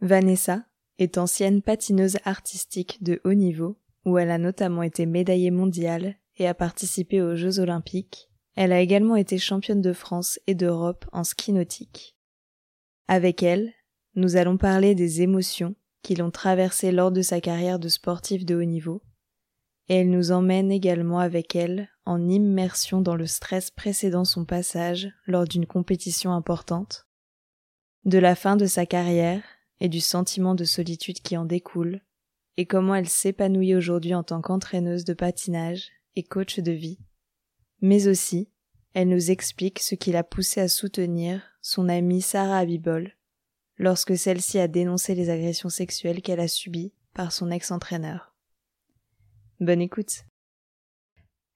Vanessa est ancienne patineuse artistique de haut niveau, où elle a notamment été médaillée mondiale et a participé aux Jeux olympiques. Elle a également été championne de France et d'Europe en ski nautique. Avec elle, nous allons parler des émotions qui l'ont traversée lors de sa carrière de sportive de haut niveau, et elle nous emmène également avec elle en immersion dans le stress précédant son passage lors d'une compétition importante, de la fin de sa carrière et du sentiment de solitude qui en découle, et comment elle s'épanouit aujourd'hui en tant qu'entraîneuse de patinage et coach de vie. Mais aussi, elle nous explique ce qui l'a poussée à soutenir son amie Sarah Abibol lorsque celle-ci a dénoncé les agressions sexuelles qu'elle a subies par son ex-entraîneur. Bonne écoute.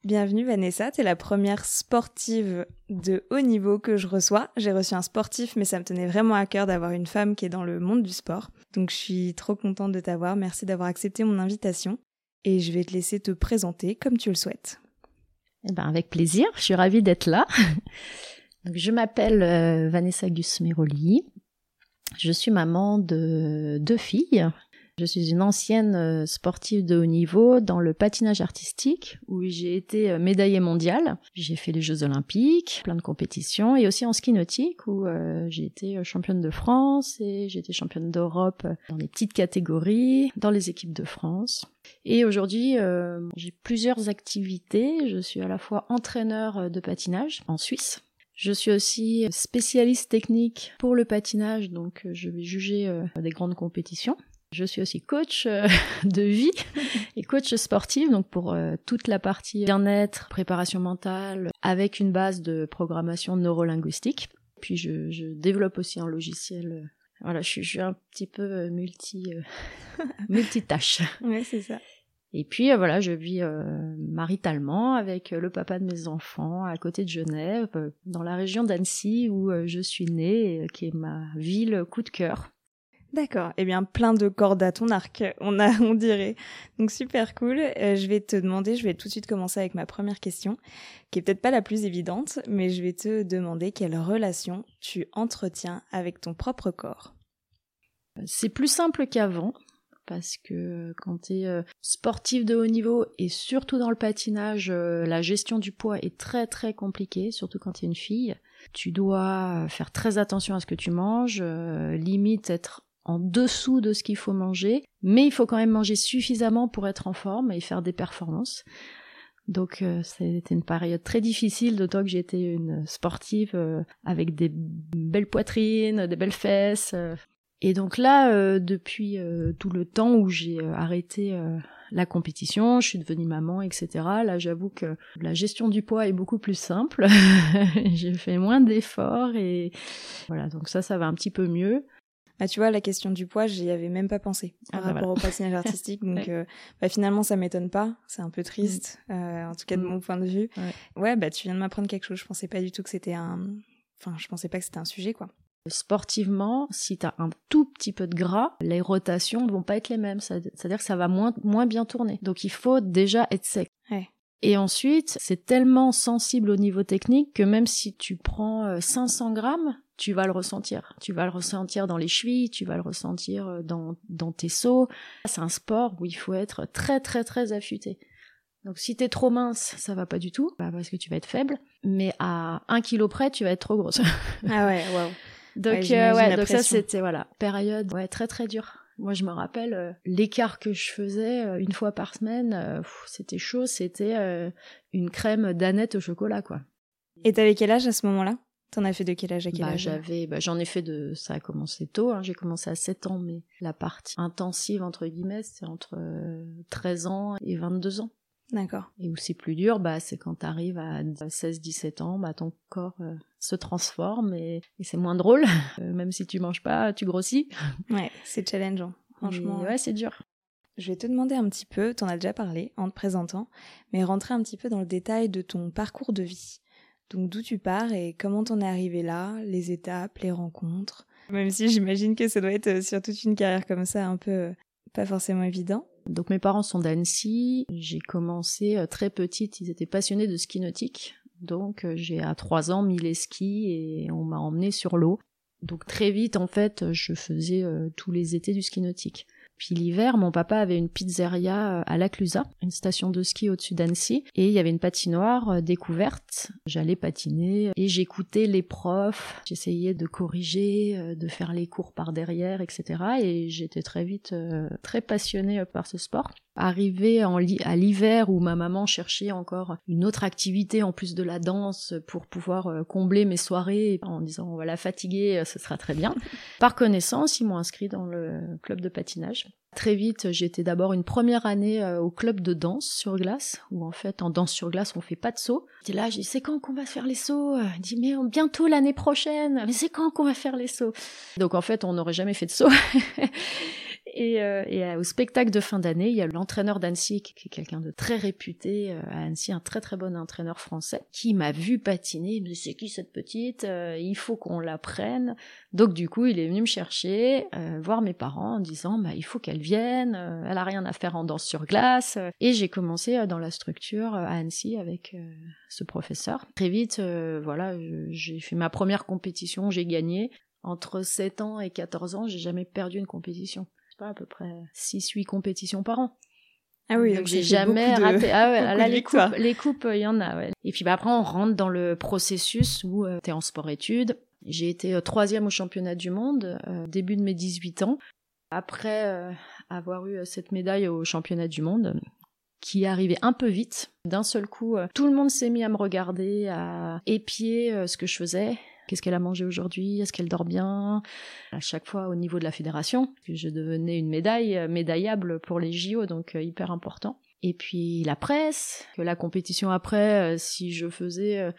Bienvenue Vanessa, t'es la première sportive de haut niveau que je reçois. J'ai reçu un sportif, mais ça me tenait vraiment à cœur d'avoir une femme qui est dans le monde du sport. Donc je suis trop contente de t'avoir. Merci d'avoir accepté mon invitation. Et je vais te laisser te présenter comme tu le souhaites. Eh ben avec plaisir, je suis ravie d'être là. Donc, je m'appelle euh, Vanessa Gusmeroli. Je suis maman de deux filles je suis une ancienne euh, sportive de haut niveau dans le patinage artistique où j'ai été euh, médaillée mondiale. J'ai fait les Jeux olympiques, plein de compétitions et aussi en ski nautique où euh, j'ai été championne de France et j'ai été championne d'Europe dans les petites catégories, dans les équipes de France. Et aujourd'hui, j'ai plusieurs activités. Je suis à la fois entraîneur de patinage en Suisse. Je suis aussi spécialiste technique pour le patinage, donc je vais juger des grandes compétitions. Je suis aussi coach euh, de vie et coach sportif, donc pour euh, toute la partie bien-être, préparation mentale, avec une base de programmation neurolinguistique. Puis je, je développe aussi un logiciel. Euh, voilà, je suis, un petit peu multi multitâche. Ouais, c'est ça. Et puis voilà, je vis maritalement avec le papa de mes enfants à côté de Genève, dans la région d'Annecy où je suis née, qui est ma ville coup de cœur. D'accord. Eh bien, plein de cordes à ton arc, on a, on dirait. Donc super cool. Euh, je vais te demander, je vais tout de suite commencer avec ma première question, qui est peut-être pas la plus évidente, mais je vais te demander quelle relation tu entretiens avec ton propre corps. C'est plus simple qu'avant. Parce que quand tu es euh, sportif de haut niveau et surtout dans le patinage, euh, la gestion du poids est très très compliquée, surtout quand tu es une fille. Tu dois faire très attention à ce que tu manges, limite être en dessous de ce qu'il faut manger, mais il faut quand même manger suffisamment pour être en forme et faire des performances. Donc euh, c'était une période très difficile, d'autant que j'étais une sportive euh, avec des belles poitrines, des belles fesses. Euh. Et donc là, depuis tout le temps où j'ai arrêté la compétition, je suis devenue maman, etc. Là, j'avoue que la gestion du poids est beaucoup plus simple. j'ai fait moins d'efforts et voilà, donc ça, ça va un petit peu mieux. Bah, tu vois, la question du poids, j'y avais même pas pensé par ah, bah, rapport au patinage artistique. Donc, euh, bah, finalement, ça m'étonne pas. C'est un peu triste, mm. euh, en tout cas de mm. mon point de vue. Ouais. bah, tu viens de m'apprendre quelque chose. Je pensais pas du tout que c'était un. Enfin, je pensais pas que c'était un sujet, quoi. Sportivement, si tu as un tout petit peu de gras, les rotations ne vont pas être les mêmes. C'est-à-dire que ça va moins, moins bien tourner. Donc, il faut déjà être sec. Et ensuite, c'est tellement sensible au niveau technique que même si tu prends 500 euh, grammes, tu vas le ressentir. Tu vas le ressentir dans les chevilles, tu vas le ressentir euh, dans, dans tes sauts. C'est un sport où il faut être très très très affûté. Donc si t'es trop mince, ça va pas du tout, bah, parce que tu vas être faible. Mais à un kilo près, tu vas être trop grosse. ah ouais, waouh. Donc ouais, euh, donc ça c'était voilà période ouais très très dure. Moi je me rappelle euh, l'écart que je faisais une fois par semaine, c'était chaud, c'était une crème d'aneth au chocolat quoi. Et t'avais quel âge à ce moment-là? T'en as fait de quel âge à quel bah, âge J'avais, bah, j'en ai fait de, ça a commencé tôt. Hein. J'ai commencé à 7 ans, mais la partie intensive entre guillemets, c'est entre 13 euh, ans et 22 ans. D'accord. Et où c'est plus dur, bah, c'est quand tu arrives à 16-17 ans, bah, ton corps euh, se transforme et, c'est moins drôle. Euh, même si tu manges pas, tu grossis. Ouais, c'est challengeant. Franchement. ouais, c'est dur. Je vais te demander un petit peu, t'en as déjà parlé en te présentant, mais rentrer un petit peu dans le détail de ton parcours de vie. Donc d'où tu pars et comment t'en es arrivé là, les étapes, les rencontres? Même si j'imagine que ça doit être euh, sur toute une carrière comme ça un peu pas forcément évident. Donc mes parents sont d'Annecy. J'ai commencé euh, très petite, ils étaient passionnés de ski nautique. Donc euh, j'ai à trois ans mis les skis et on m'a emmené sur l'eau. Donc très vite en fait, je faisais euh, tous les étés du ski nautique. Puis l'hiver, mon papa avait une pizzeria euh, à La Clusa, une station de ski au-dessus d'Annecy, et il y avait une patinoire euh, découverte. J'allais patiner et j'écoutais les profs, j'essayais de corriger, euh, de faire les cours par derrière, etc. Et j'étais très vite très passionnée par ce sport. Arrivé à l'hiver où ma maman cherchait encore une autre activité en plus de la danse pour pouvoir combler mes soirées en disant on va la fatiguer, ce sera très bien. Par connaissance, ils m'ont inscrit dans le club de patinage. Très vite, j'étais d'abord une première année euh, au club de danse sur glace, où en fait, en danse sur glace, on fait pas de saut. J'étais là, j'ai dit, c'est quand qu'on va faire les sauts? Il dit, mais bientôt l'année prochaine. Mais c'est quand qu'on va faire les sauts? Donc en fait, on n'aurait jamais fait de saut. Et, euh, et euh, au spectacle de fin d'année, il y a l'entraîneur d'Annecy, qui est quelqu'un de très réputé euh, à Annecy, un très très bon entraîneur français, qui m'a vu patiner. Il me dit c'est qui cette petite Il faut qu'on la prenne. Donc du coup, il est venu me chercher, voir mes parents en disant bah il faut qu'elle vienne. elle a rien à faire en danse sur glace. Et j'ai commencé dans la structure à Annecy avec ce professeur. Très vite, voilà, j'ai fait ma première compétition, j'ai gagné. Entre 7 ans et 14 ans, j'ai jamais perdu une compétition à peu près 6-8 compétitions par an. Ah oui, donc, j'ai jamais raté. Ah ouais, là, les coupes, les coupes, il y en a, ouais. Et puis bah, après, on rentre dans le processus où euh, tu es en sport-études. J'ai été euh, troisième au championnat du monde, euh, début de mes 18 ans. Après avoir eu cette médaille au championnat du monde, qui arrivait un peu vite. D'un seul coup, tout le monde s'est mis à me regarder, à épier ce que je faisais. Qu'est-ce qu'elle a mangé aujourd'hui? Est-ce qu'elle dort bien? À chaque fois au niveau de la fédération, je devenais une médaille euh, médaillable pour les JO, donc euh, hyper important. Et puis la presse, que la compétition après, euh, si je faisais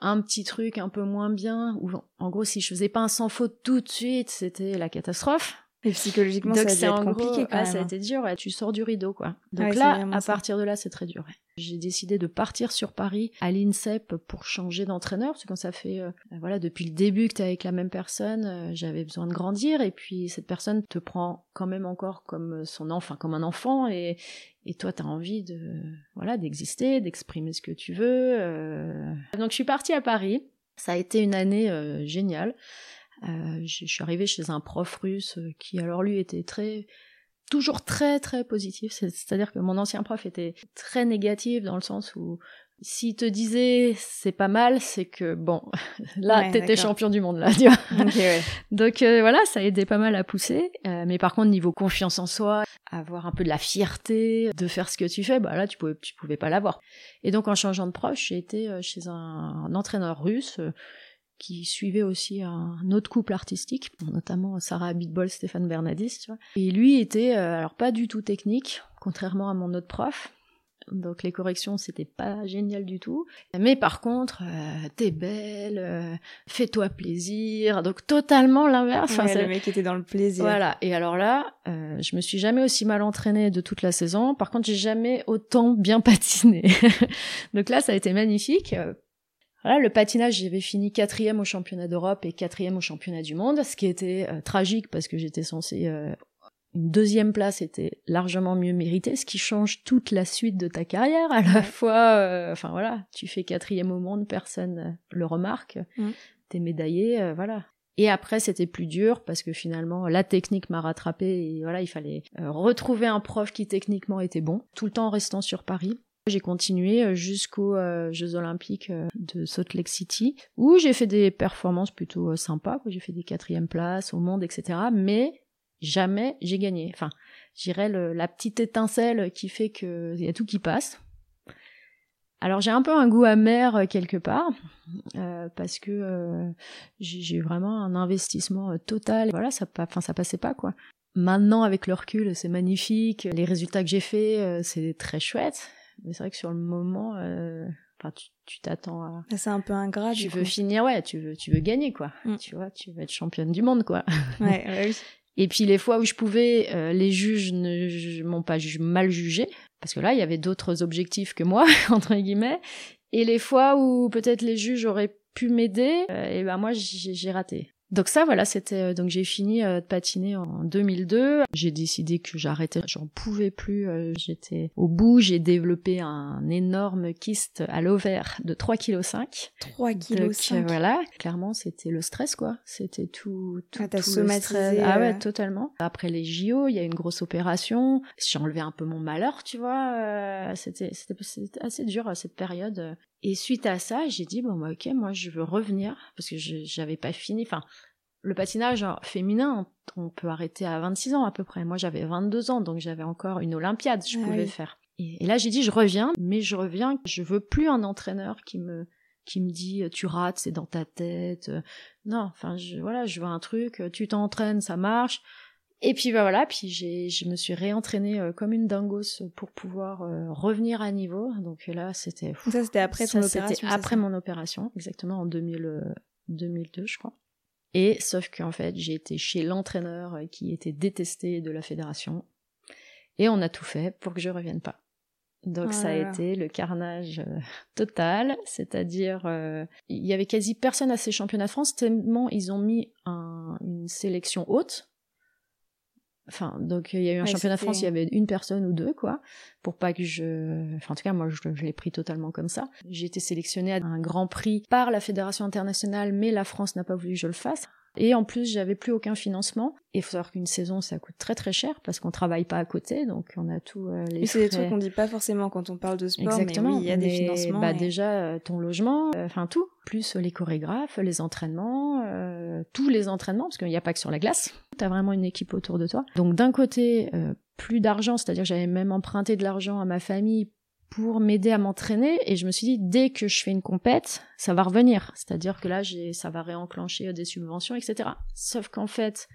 un petit truc un peu moins bien, ou en gros si je faisais pas un sans faute tout de suite, c'était la catastrophe. Et psychologiquement, ça a été compliqué quand ah, même. Ça a hein. été dur, tu sors du rideau, quoi. Donc là, à partir de là, c'est très dur. J'ai décidé de partir sur Paris à l'INSEP pour changer d'entraîneur, parce que quand ça fait, euh, voilà, depuis le début que tu es avec la même personne, euh, j'avais besoin de grandir, et puis cette personne te prend quand même encore comme son enfant, comme un enfant, et, et toi, tu as envie de, voilà, d'exister, d'exprimer ce que tu veux. Euh. Donc je suis partie à Paris. Ça a été une année géniale. Euh, je suis arrivée chez un prof russe euh, qui alors lui était très toujours très très positif. C'est-à-dire que mon ancien prof était très négatif dans le sens où s'il te disait c'est pas mal, c'est que bon, là t'étais champion du monde là, tu vois. Donc euh, voilà, ça a aidé pas mal à pousser. mais par contre niveau confiance en soi, avoir un peu de la fierté de faire ce que tu fais, bah là tu pouvais tu pouvais pas l'avoir. Et donc en changeant de prof, j'ai été chez un, un entraîneur russe qui suivait aussi un autre couple artistique, notamment Sarah Abitbol, Stéphane Bernadis, tu vois. Et lui était, euh, alors pas du tout technique, contrairement à mon autre prof. Donc les corrections, c'était pas génial du tout. Mais par contre, euh, t'es belle, euh, fais-toi plaisir. Donc totalement l'inverse. le mec était dans le plaisir. Voilà. Et alors là, je me suis jamais aussi mal entraînée de toute la saison. Par contre, j'ai jamais autant bien patiné. Donc là, ça a été magnifique voilà, le patinage, j'avais fini quatrième au championnat d'Europe et quatrième au championnat du monde, ce qui était euh, tragique parce que j'étais censée euh, une deuxième place était largement mieux méritée, ce qui change toute la suite de ta carrière. À la fois, euh, enfin voilà, tu fais quatrième au monde, personne le remarque, t'es médaillé, voilà. Et après, c'était plus dur parce que finalement, la technique m'a rattrapé et voilà, il fallait retrouver un prof qui techniquement était bon, tout le temps en restant sur Paris. J'ai continué euh, jusqu'aux euh, Jeux Olympiques euh, de Salt Lake City, où j'ai fait des performances plutôt sympas. J'ai fait des quatrièmes places au monde, etc. Mais jamais j'ai gagné. Enfin, j'irais la petite étincelle qui fait qu'il y a tout qui passe. Alors j'ai un peu un goût amer quelque part parce que j'ai vraiment un investissement total. Voilà, ça, enfin ça passait pas quoi. Maintenant avec le recul, c'est magnifique. Les résultats que j'ai faits, c'est très chouette Mais c'est vrai que sur le moment, enfin, tu t'attends à. C'est un peu ingrat. Tu veux finir, ouais, tu veux, tu veux gagner, quoi. Mm. Tu vois, tu veux être championne du monde, quoi. Ouais, ouais oui. Et puis les fois où je pouvais, les juges ne m'ont pas mal jugé, parce que là, il y avait d'autres objectifs que moi, entre guillemets. Et les fois où peut-être les juges auraient pu m'aider, et ben moi j'ai raté. Donc ça, voilà, c'était euh, donc j'ai fini euh, de patiner en 2002. J'ai décidé que j'arrêtais, j'en pouvais plus. Euh, j'étais au bout. J'ai développé un énorme kyste à l'ovaire de 3 kg 5. 3 kg 5. voilà, clairement, c'était le stress quoi. C'était tout, tout, ah, tout stress. Ah ouais, totalement. Après les JO, il y a une grosse opération. J'ai enlevé un peu mon malheur, tu vois. c'était c'était assez dur cette période. Et suite à ça, j'ai dit bon bah, ok, moi je veux revenir parce que j'avais pas fini. Enfin, le patinage féminin, on peut arrêter à 26 ans à peu près. Moi j'avais 22 ans, donc j'avais encore une Olympiade, je ah pouvais faire. Et, là j'ai dit je reviens, mais je reviens. Je veux plus un entraîneur qui me qui me dit tu rates, c'est dans ta tête. Non, enfin je, voilà, je veux un truc. Tu t'entraînes, ça marche. Et puis bah voilà, puis j'ai, je me suis réentraînée euh, comme une dingos pour pouvoir euh, revenir à niveau. Donc là, c'était. Ça, c'était après ton opération. après mon opération, exactement en 2000, 2002, euh, je crois. Et sauf qu'en fait, j'ai été chez l'entraîneur qui était détesté de la fédération, et on a tout fait pour que je revienne pas. Donc oh ça a été le carnage total, c'est-à-dire il y avait quasi personne à ces championnats de France tellement ils ont mis un, une sélection haute Enfin, donc il y a eu un championnat de France, il y avait une personne ou deux, quoi, pour pas que je. Enfin, en tout cas, moi, je, je l'ai pris totalement comme ça. J'ai été sélectionnée à un grand prix par la fédération internationale, mais la France n'a pas voulu que je le fasse. Et en plus, j'avais plus aucun financement. Et il faut savoir qu'une saison, ça coûte très très cher parce qu'on travaille pas à côté, donc on a tout euh, les. C'est des trucs qu'on dit pas forcément quand on parle de sport, Exactement. mais oui, il y a des financements. Bah déjà euh, ton logement, euh, enfin tout, plus les chorégraphes, les entraînements, tous les entraînements, parce qu'il n'y a pas que sur la glace. T'as vraiment une équipe autour de toi. Donc d'un côté, plus d'argent, c'est-à-dire j'avais même emprunté de l'argent à ma famille pour m'aider à m'entraîner. Et je me suis dit dès que je fais une compète ça va revenir. C'est-à-dire que là j'ai ça va réenclencher des subventions etc sauf qu'en fait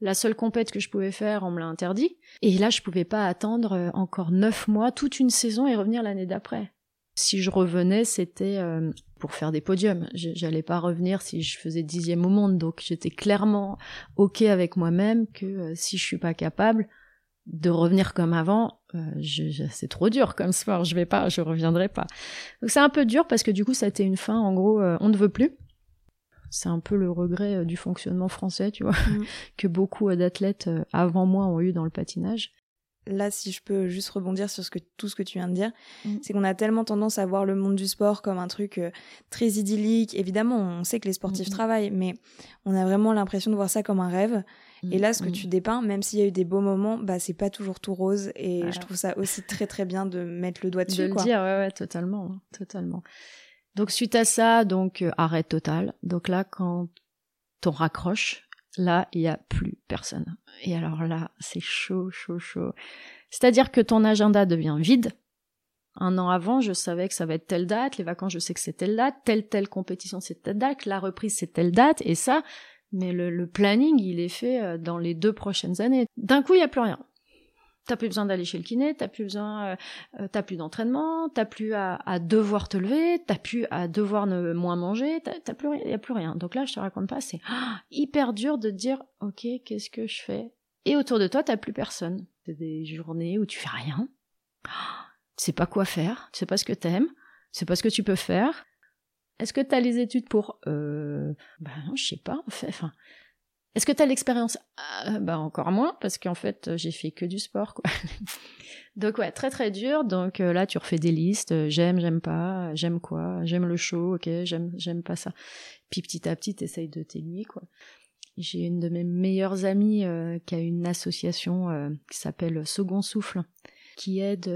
la seule compète que je pouvais faire on me l'a interdit. Et là je pouvais pas attendre euh, encore neuf mois toute une saison et revenir l'année d'après. Si je revenais c'était euh, pour faire des podiums. J'allais pas revenir si je faisais dixième au monde. Donc j'étais clairement ok avec moi-même que euh, si je suis pas capable de revenir comme avant, euh, c'est trop dur comme sport, je vais pas, je reviendrai pas. Donc c'est un peu dur parce que du coup ça a été une fin, en gros, euh, on ne veut plus. C'est un peu le regret euh, du fonctionnement français, tu vois, mm. que beaucoup d'athlètes avant moi ont eu dans le patinage là, si je peux juste rebondir sur ce que, tout ce que tu viens de dire, mm. c'est qu'on a tellement tendance à voir le monde du sport comme un truc euh, très idyllique. Évidemment, on sait que les sportifs mm. travaillent, mais on a vraiment l'impression de voir ça comme un rêve. Et là, ce que tu dépeins, même s'il y a eu des beaux moments, bah c'est pas toujours tout rose. Et je trouve ça aussi très très bien de mettre le doigt dessus. De le dire, ouais, ouais, totalement, hein, totalement. Donc suite à ça, donc euh, arrêt total. Donc là, quand on raccroche, là, il y a plus personne. Et alors là, c'est chaud, chaud, chaud. C'est-à-dire que ton agenda devient vide. Un an avant, je savais que ça va être telle date, les vacances, je sais que c'est telle date, telle, telle compétition, c'est telle date, la reprise, c'est telle date, et ça, mais le, planning, il est fait euh, dans les deux prochaines années. D'un coup, il n'y a plus rien. T'as plus besoin d'aller chez le kiné, t'as plus besoin, euh, euh, t'as plus d'entraînement, t'as plus à, devoir te lever, t'as plus à devoir ne moins manger, t'as plus, y a plus rien. Donc là, je te raconte pas, c'est ah, hyper dur de dire, ok, qu'est-ce que je fais? Et autour de toi, t'as plus personne. C'est des journées où tu fais rien, tu sais pas quoi faire, tu sais pas ce que t'aimes, tu sais pas ce que tu peux faire. Est-ce que t'as les études pour euh, Ben non, je sais pas en fait. Enfin, est-ce que tu as l'expérience? Ah, Bah encore moins parce qu'en fait j'ai fait que du sport quoi. donc ouais très très dur. Donc euh, là tu refais des listes. Euh, j'aime, j'aime pas, j'aime quoi, j'aime le show, ok, j'aime, j'aime pas ça. Puis petit à petit t'essayes de t'aiguiller quoi. J'ai une de mes meilleures amies euh, qui a une association qui s'appelle Second Souffle qui aide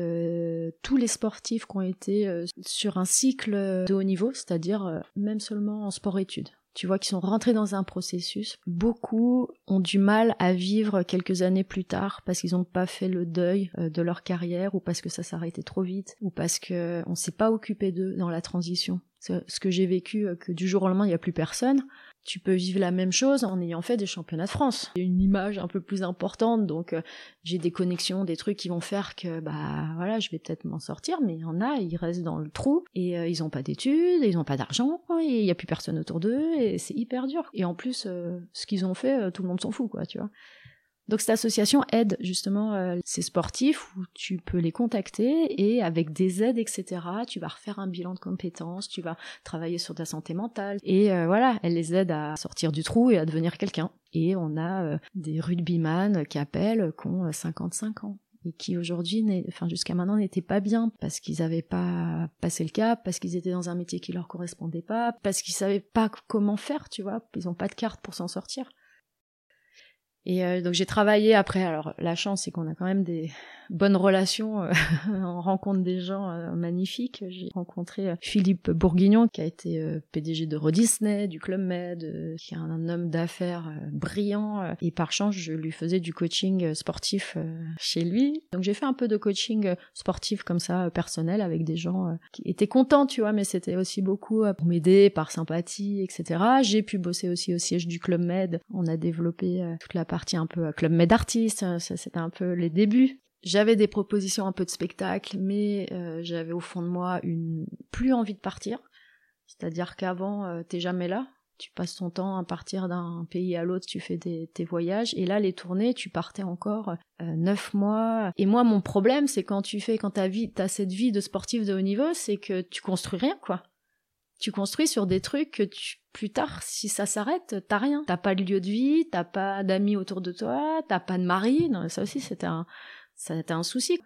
tous les sportifs qui ont été sur un cycle de haut niveau, c'est-à-dire même seulement en sport-études tu vois, qui sont rentrés dans un processus. Beaucoup ont du mal à vivre quelques années plus tard parce qu'ils n'ont pas fait le deuil euh, de leur carrière ou parce que ça s'arrêtait trop vite ou parce que on s'est pas occupé d'eux dans la transition. Ce que j'ai vécu, euh, que du jour au lendemain il n'y a plus personne. Tu peux vivre la même chose en ayant fait des championnats de France. Une image un peu plus importante, donc euh, j'ai des connexions, des trucs qui vont faire que bah voilà, je vais peut-être m'en sortir, mais il y en a, ils restent dans le trou et euh, ils ont pas d'études, ils ont pas d'argent, et il y a plus personne autour d'eux et c'est hyper dur. Et en plus, euh, ce qu'ils ont fait, tout le monde s'en fout, quoi, tu vois. Donc cette association aide justement euh, ces sportifs où tu peux les contacter et avec des aides, etc., tu vas refaire un bilan de compétences, tu vas travailler sur ta santé mentale et euh, voilà, elle les aide à sortir du trou et à devenir quelqu'un. Et on a euh, des rugbyman qui appellent, qui ont 55 ans et qui aujourd'hui, enfin jusqu'à maintenant, n'étaient pas bien parce qu'ils n'avaient pas passé le cap, parce qu'ils étaient dans un métier qui leur correspondait pas, parce qu'ils savaient pas comment faire, tu vois, ils ont pas de carte pour s'en sortir. Et euh, donc j'ai travaillé après. Alors la chance, c'est qu'on a quand même des bonnes relations. Euh, on rencontre des gens euh, magnifiques. J'ai rencontré Philippe Bourguignon, qui a été PDG de Rod Disney, du Club Med, qui est un, homme d'affaires brillant. et par chance, je lui faisais du coaching sportif chez lui. Donc j'ai fait un peu de coaching sportif comme ça, personnel, avec des gens qui étaient contents, tu vois, mais c'était aussi beaucoup pour m'aider, par sympathie, etc. J'ai pu bosser aussi au siège du Club Med. On a développé toute la partie un peu Club Med Artiste, ça c'était un peu les débuts. J'avais des propositions un peu de spectacle, mais euh, j'avais au fond de moi une plus envie de partir. C'est-à-dire qu'avant, euh, t'es jamais là. Tu passes ton temps à partir d'un pays à l'autre, tu fais des, tes voyages. Et là, les tournées, tu partais encore euh, neuf mois. Et moi, mon problème, c'est quand tu fais, quand vie, t'as cette vie de sportif de haut niveau, c'est que tu construis rien, quoi tu construis sur des trucs que tu, plus tard, si ça s'arrête, t'as rien. T'as pas de lieu de vie, t'as pas d'amis autour de toi, t'as pas de mari. Non, ça aussi, c'était un, été un souci.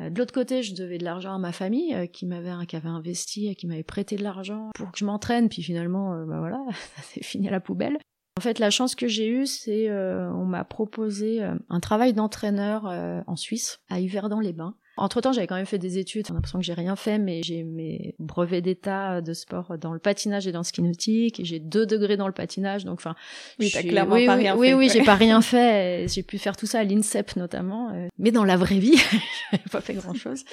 Euh, de l'autre côté, je devais de l'argent à ma famille euh, qui m'avait qui avait investi, qui m'avait prêté de l'argent pour que je m'entraîne. Puis finalement, euh, bah voilà, ça s'est fini à la poubelle. En fait, la chance que j'ai eue, c'est on m'a proposé un travail d'entraîneur en Suisse, à Yverdon-les-Bains. Entre-temps, j'avais quand même fait des études. On a l'impression que j'ai rien fait, mais j'ai mes brevets d'état de sport dans le patinage et dans le ski nautique. J'ai deux degrés dans le patinage. Donc, enfin, oui, t'as clairement pas rien fait. Oui, oui, j'ai pas rien fait. J'ai pu faire tout ça à l'INSEP notamment. Euh. Mais dans la vraie vie, j'avais pas fait grand-chose.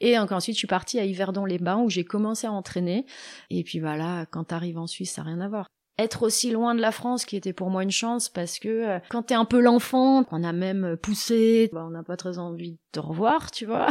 Et donc ensuite, je suis partie à Yverdon-les-Bains où j'ai commencé à entraîner. Et puis voilà, quand t'arrives en Suisse, ça n'a rien à voir être aussi loin de la France qui était pour moi une chance parce que euh, quand t'es un peu l'enfant, qu'on a même poussé, bah, on n'a pas très envie te revoir, tu vois.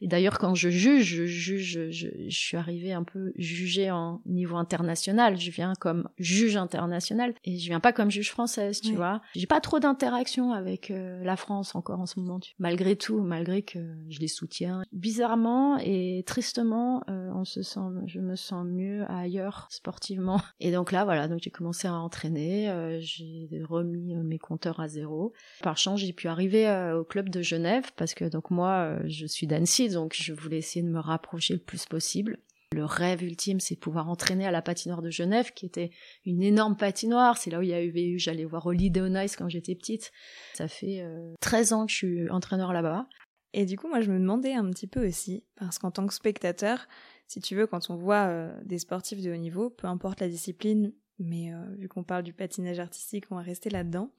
Et d'ailleurs quand je juge, je juge, je, suis arrivée un peu jugée en niveau international. Je viens comme juge international et je viens pas comme juge française, tu vois. J'ai pas trop d'interaction avec euh, la France encore en ce moment, malgré tout, malgré que je les soutiens. Bizarrement et tristement, euh, on se sent, je me sens mieux ailleurs sportivement. Et donc là, voilà donc j'ai commencé à entraîner, euh, j'ai remis mes compteurs à zéro. Par chance, j'ai pu arriver au club de Genève parce que donc moi, je suis d'Annecy, donc je voulais essayer de me rapprocher le plus possible. Le rêve ultime, c'est de pouvoir entraîner à la patinoire de Genève, qui était une énorme patinoire. C'est là où il y avait eu, j'allais voir Oli Deonice quand j'étais petite. Ça fait 13 ans que je suis entraîneur là-bas. Et du coup, moi, je me demandais un petit peu aussi, parce qu'en tant que spectateur, si tu veux, quand on voit des sportifs de haut niveau, peu importe la discipline, mais euh, vu qu'on parle du patinage artistique, on va rester là-dedans.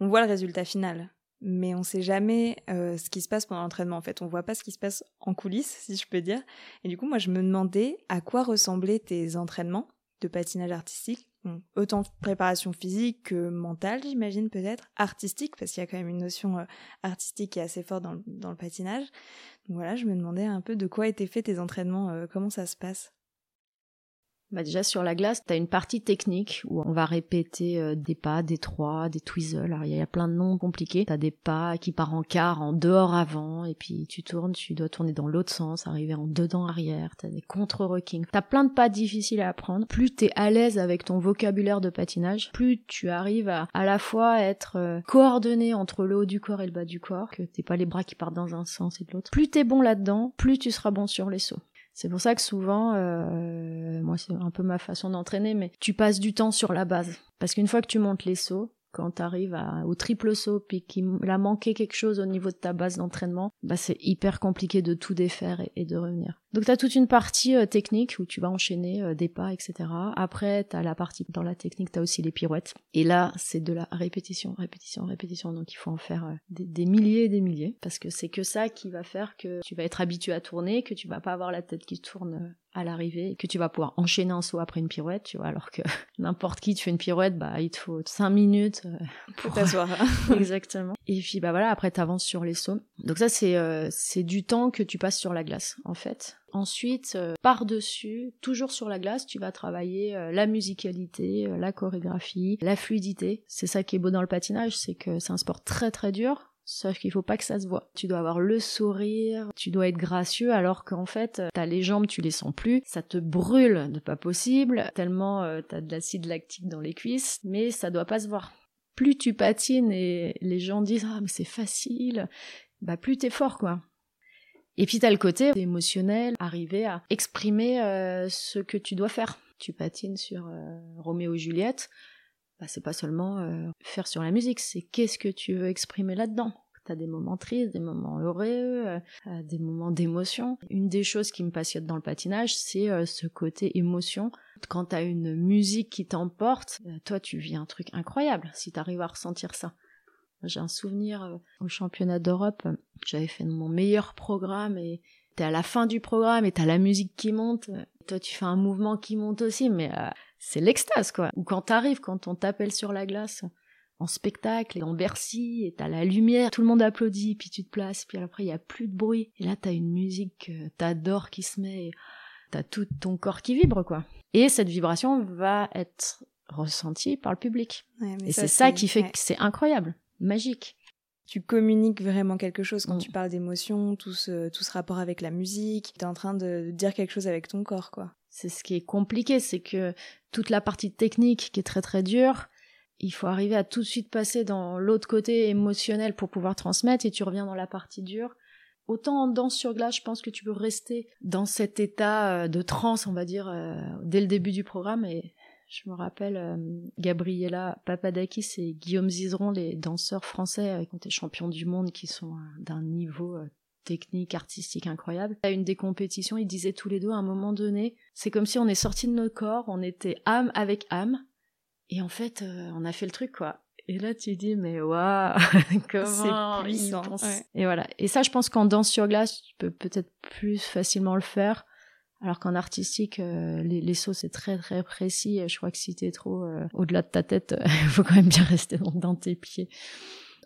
On voit le résultat final, mais on sait jamais euh, ce qui se passe pendant l'entraînement. En fait, on voit pas ce qui se passe en coulisses, si je peux dire. Et du coup, moi, je me demandais à quoi ressemblaient tes entraînements de patinage artistique. autant préparation physique que mentale, j'imagine peut-être, artistique, parce qu'il y a quand même une notion euh, artistique qui est assez forte dans le, dans le patinage. Donc voilà, je me demandais un peu de quoi étaient faits tes entraînements, comment ça se passe. Bah déjà sur la glace, tu as une partie technique où on va répéter euh, des pas, des trois, des twizzles. Alors il y, a plein de noms compliqués. Tu des pas qui partent en quart, en dehors avant, et puis tu tournes, tu dois tourner dans l'autre sens, arriver en dedans arrière. Tu as des contre-rocking. Tu as plein de pas difficiles à apprendre. Plus tu es à l'aise avec ton vocabulaire de patinage, plus tu arrives à à la fois être euh, coordonné entre le haut du corps et le bas du corps, que t'es pas les bras qui partent dans un sens et de l'autre. Plus t'es bon là-dedans, plus tu seras bon sur les sauts. C'est pour ça que souvent, euh, moi c'est un peu ma façon d'entraîner, mais tu passes du temps sur la base. Parce qu'une fois que tu montes les sauts, quand tu arrives au triple saut puis qu'il a manqué quelque chose au niveau de ta base d'entraînement, bah c'est hyper compliqué de tout défaire et, de revenir. Donc tu as toute une partie euh, technique où tu vas enchaîner euh, des pas, etc. Après, tu as la partie dans la technique, tu as aussi les pirouettes. Et là, c'est de la répétition, répétition, répétition. Donc il faut en faire euh, des, milliers et des milliers. Parce que c'est que ça qui va faire que tu vas être habitué à tourner, que tu vas pas avoir la tête qui tourne à l'arrivée, et que tu vas pouvoir enchaîner un saut après une pirouette, tu vois. Alors que n'importe qui, tu fais une pirouette, bah il te faut 5 minutes pour t'asseoir. Exactement. Et puis bah voilà, après tu avances sur les sauts. Donc ça c'est c'est du temps que tu passes sur la glace en fait. Ensuite, euh, par-dessus, toujours sur la glace, tu vas travailler euh, la musicalité, euh, la chorégraphie, la fluidité. C'est ça qui est beau dans le patinage, c'est que c'est un sport très très dur. Sauf qu'il faut pas que ça se voit. Tu dois avoir le sourire, tu dois être gracieux, alors qu'en fait, t'as les jambes, tu les sens plus, ça te brûle de pas possible, tellement t'as de l'acide lactique dans les cuisses, mais ça doit pas se voir. Plus tu patines et les gens disent ah mais c'est facile, bah plus t'es fort quoi. Et puis t'as le côté émotionnel, arriver à exprimer euh, ce que tu dois faire. Tu patines sur euh, Roméo et Juliette, bah, c'est pas seulement euh, faire sur la musique, c'est qu'est-ce que tu veux exprimer là-dedans. T'as des moments tristes, des moments heureux, des moments d'émotion. Une des choses qui me passionne dans le patinage, c'est ce côté émotion. Quand t'as une musique qui t'emporte, toi tu vis un truc incroyable si t'arrives à ressentir ça. J'ai un souvenir euh, au championnat d'Europe, j'avais fait mon meilleur programme et t'es à la fin du programme et t'as la musique qui monte. Toi, tu fais un mouvement qui monte aussi, mais euh, c'est l'extase, quoi. Ou quand t'arrives, quand on t'appelle sur la glace en spectacle et en Bercy et t'as la lumière, tout le monde applaudit, puis tu te places, puis après il y a plus de bruit et là t'as une musique que t'adores qui se met, t'as tout ton corps qui vibre, quoi. Et cette vibration va être ressentie par le public. et c'est ça qui fait que c'est incroyable magique. Tu communiques vraiment quelque chose quand mm. tu parles d'émotion, tout ce, tout ce rapport avec la musique. Tu es en train de dire quelque chose avec ton corps, quoi. C'est ce qui est compliqué, c'est que toute la partie technique qui est très très dure, il faut arriver à tout de suite passer dans l'autre côté émotionnel pour pouvoir transmettre et tu reviens dans la partie dure. Autant en danse sur glace, je pense que tu peux rester dans cet état euh, de transe, on va dire, euh, dès le début du programme et je me rappelle euh, Gabriela Papadakis et Guillaume Zizeron, les danseurs français euh, qui ont été champions du monde, qui sont euh, d'un niveau technique, artistique incroyable. À une des compétitions, ils disaient tous les deux à un moment donné, c'est comme si on est sorti de notre corps, on était âme avec âme, et en fait, on a fait le truc, quoi. Et là, tu dis, mais waouh, comment C'est puissant. Et voilà. Et ça, je pense qu'en danse sur glace, tu peux peut-être plus facilement le faire alors qu'en artistique, euh, les, les, sauts c'est très très précis. Je crois que si t'es trop euh, au-delà de ta tête, il faut quand même bien rester dans tes pieds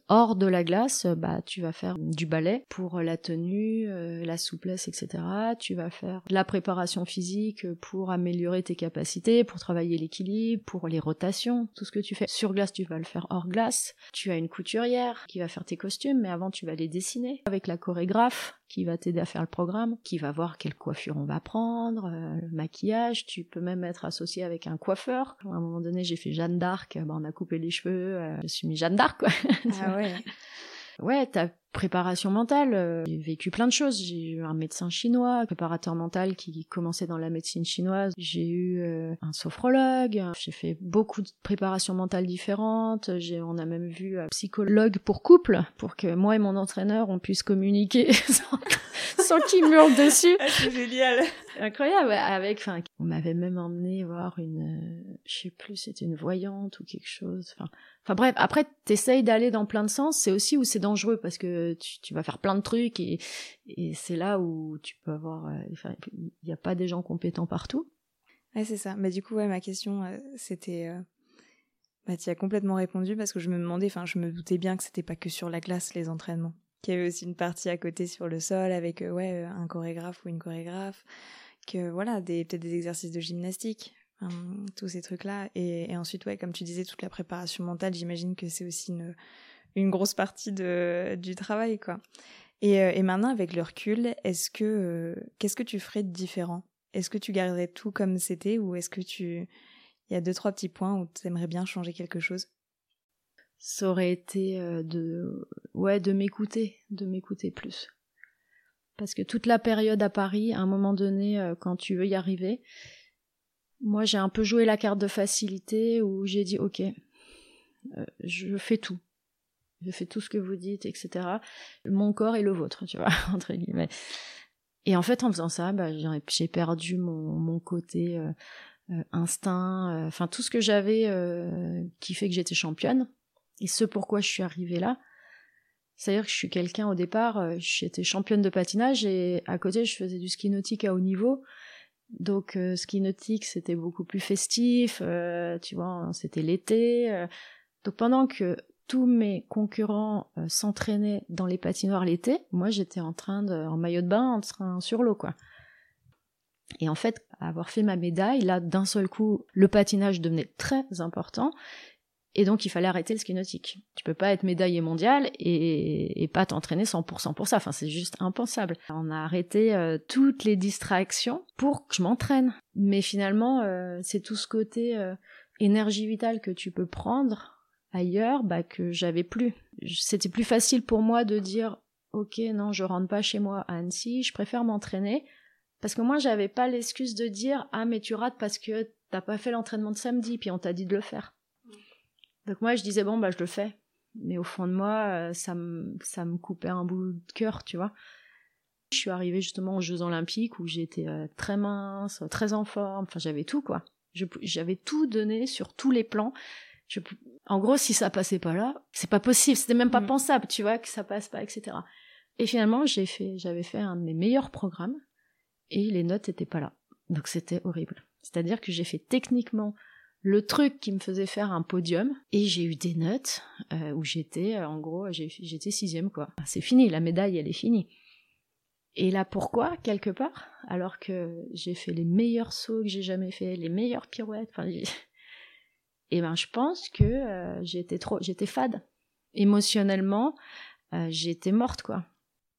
hors de la glace, bah tu vas faire du ballet pour la tenue, euh, la souplesse, etc. Tu vas faire de la préparation physique pour améliorer tes capacités, pour travailler l'équilibre, pour les rotations, tout ce que tu fais sur glace, tu vas le faire hors glace. Tu as une couturière qui va faire tes costumes, mais avant tu vas les dessiner avec la chorégraphe qui va t'aider à faire le programme, qui va voir quelle coiffure on va prendre, euh, le maquillage, tu peux même être associé avec un coiffeur. À un moment donné, j'ai fait Jeanne d'Arc, bah, on a coupé les cheveux, euh, je suis mis Jeanne d'Arc, quoi. Ah ouais. ouais, t'as préparation mentale. Euh, j'ai vécu plein de choses. J'ai eu un médecin chinois, un préparateur mental qui commençait dans la médecine chinoise. J'ai eu euh, un sophrologue. J'ai fait beaucoup de préparations mentales différentes. On a même vu un psychologue pour couple, pour que moi et mon entraîneur on puisse communiquer sans, sans qu'il hurle dessus. Ah, c'est génial. Incroyable. Avec, enfin, on m'avait même emmené voir une, euh, je sais plus, c'était une voyante ou quelque chose. Enfin, bref. Après, t'essayes d'aller dans plein de sens. C'est aussi où c'est dangereux parce que tu, vas faire plein de trucs et, c'est là où tu peux avoir. Euh, il n'y a pas des gens compétents partout. Ouais, c'est ça. Mais du coup, ouais, ma question, euh, c'était. Euh, bah, tu as complètement répondu parce que je me demandais, enfin, je me doutais bien que c'était pas que sur la glace les entraînements. Qu'il y avait aussi une partie à côté sur le sol avec, ouais, un chorégraphe ou une chorégraphe. Que voilà, des, peut-être des exercices de gymnastique. tous ces trucs-là. Et, et, ensuite, ouais, comme tu disais, toute la préparation mentale, j'imagine que c'est aussi une, grosse partie de, du travail, quoi. Et, euh, et maintenant, avec le recul, est-ce que euh, qu'est-ce que tu ferais de différent? Est-ce que tu garderais tout comme c'était ou est-ce que tu il y a deux trois petits points où tu aimerais bien changer quelque chose? Ça aurait été euh, de ouais de m'écouter, de m'écouter plus. Parce que toute la période à Paris, à un moment donné, quand tu veux y arriver, moi j'ai un peu joué la carte de facilité où j'ai dit ok, je fais tout je fais tout ce que vous dites, etc. Mon corps est le vôtre, tu vois, entre guillemets. Et en fait, en faisant ça, bah, j'ai perdu mon, mon côté euh, euh, instinct, enfin tout ce que j'avais qui fait que j'étais championne. Et ce pourquoi je suis arrivée là, c'est-à-dire que je suis quelqu'un au départ, j'étais championne de patinage et à côté je faisais du ski nautique à haut niveau. Donc ski nautique c'était beaucoup plus festif, tu vois, c'était l'été. donc pendant que tous mes concurrents euh, s'entraînaient dans les patinoires l'été, moi j'étais en train de, en maillot de bain, en train sur l'eau, quoi. Et en fait, avoir fait ma médaille, là, d'un seul coup, le patinage devenait très important. Et donc, il fallait arrêter le ski nautique. Tu peux pas être médaillé mondial et, pas t'entraîner 100% pour ça. Enfin, c'est juste impensable. On a arrêté euh, toutes les distractions pour que je m'entraîne. Mais finalement, euh, c'est tout ce côté énergie vitale que tu peux prendre ailleurs bah, que j'avais plus. C'était plus facile pour moi de dire ok non je rentre pas chez moi à Annecy, je préfère m'entraîner parce que moi j'avais pas l'excuse de dire ah mais tu rates parce que t'as pas fait l'entraînement de samedi puis on t'a dit de le faire. Donc moi je disais bon bah je le fais, mais au fond de moi euh, ça me ça me coupait un bout de cœur tu vois. Je suis arrivée justement aux Jeux Olympiques où j'étais euh, très mince, très en forme, enfin j'avais tout quoi. J'avais tout donné sur tous les plans en gros, si ça passait pas là, c'est pas possible, c'était même pas mm. pensable, tu vois, que ça passe pas, etc. Et finalement, j'ai fait, j'avais fait un de mes meilleurs programmes et les notes étaient pas là. Donc c'était horrible. C'est-à-dire que j'ai fait techniquement le truc qui me faisait faire un podium et j'ai eu des notes euh, où j'étais, euh, en gros, j'étais sixième quoi. C'est fini, la médaille elle est finie. Et là pourquoi quelque part? Alors que j'ai fait les meilleurs sauts que j'ai jamais fait, les meilleures pirouettes. Enfin, et ben je pense que euh, j'étais trop j'étais fade émotionnellement j'étais morte quoi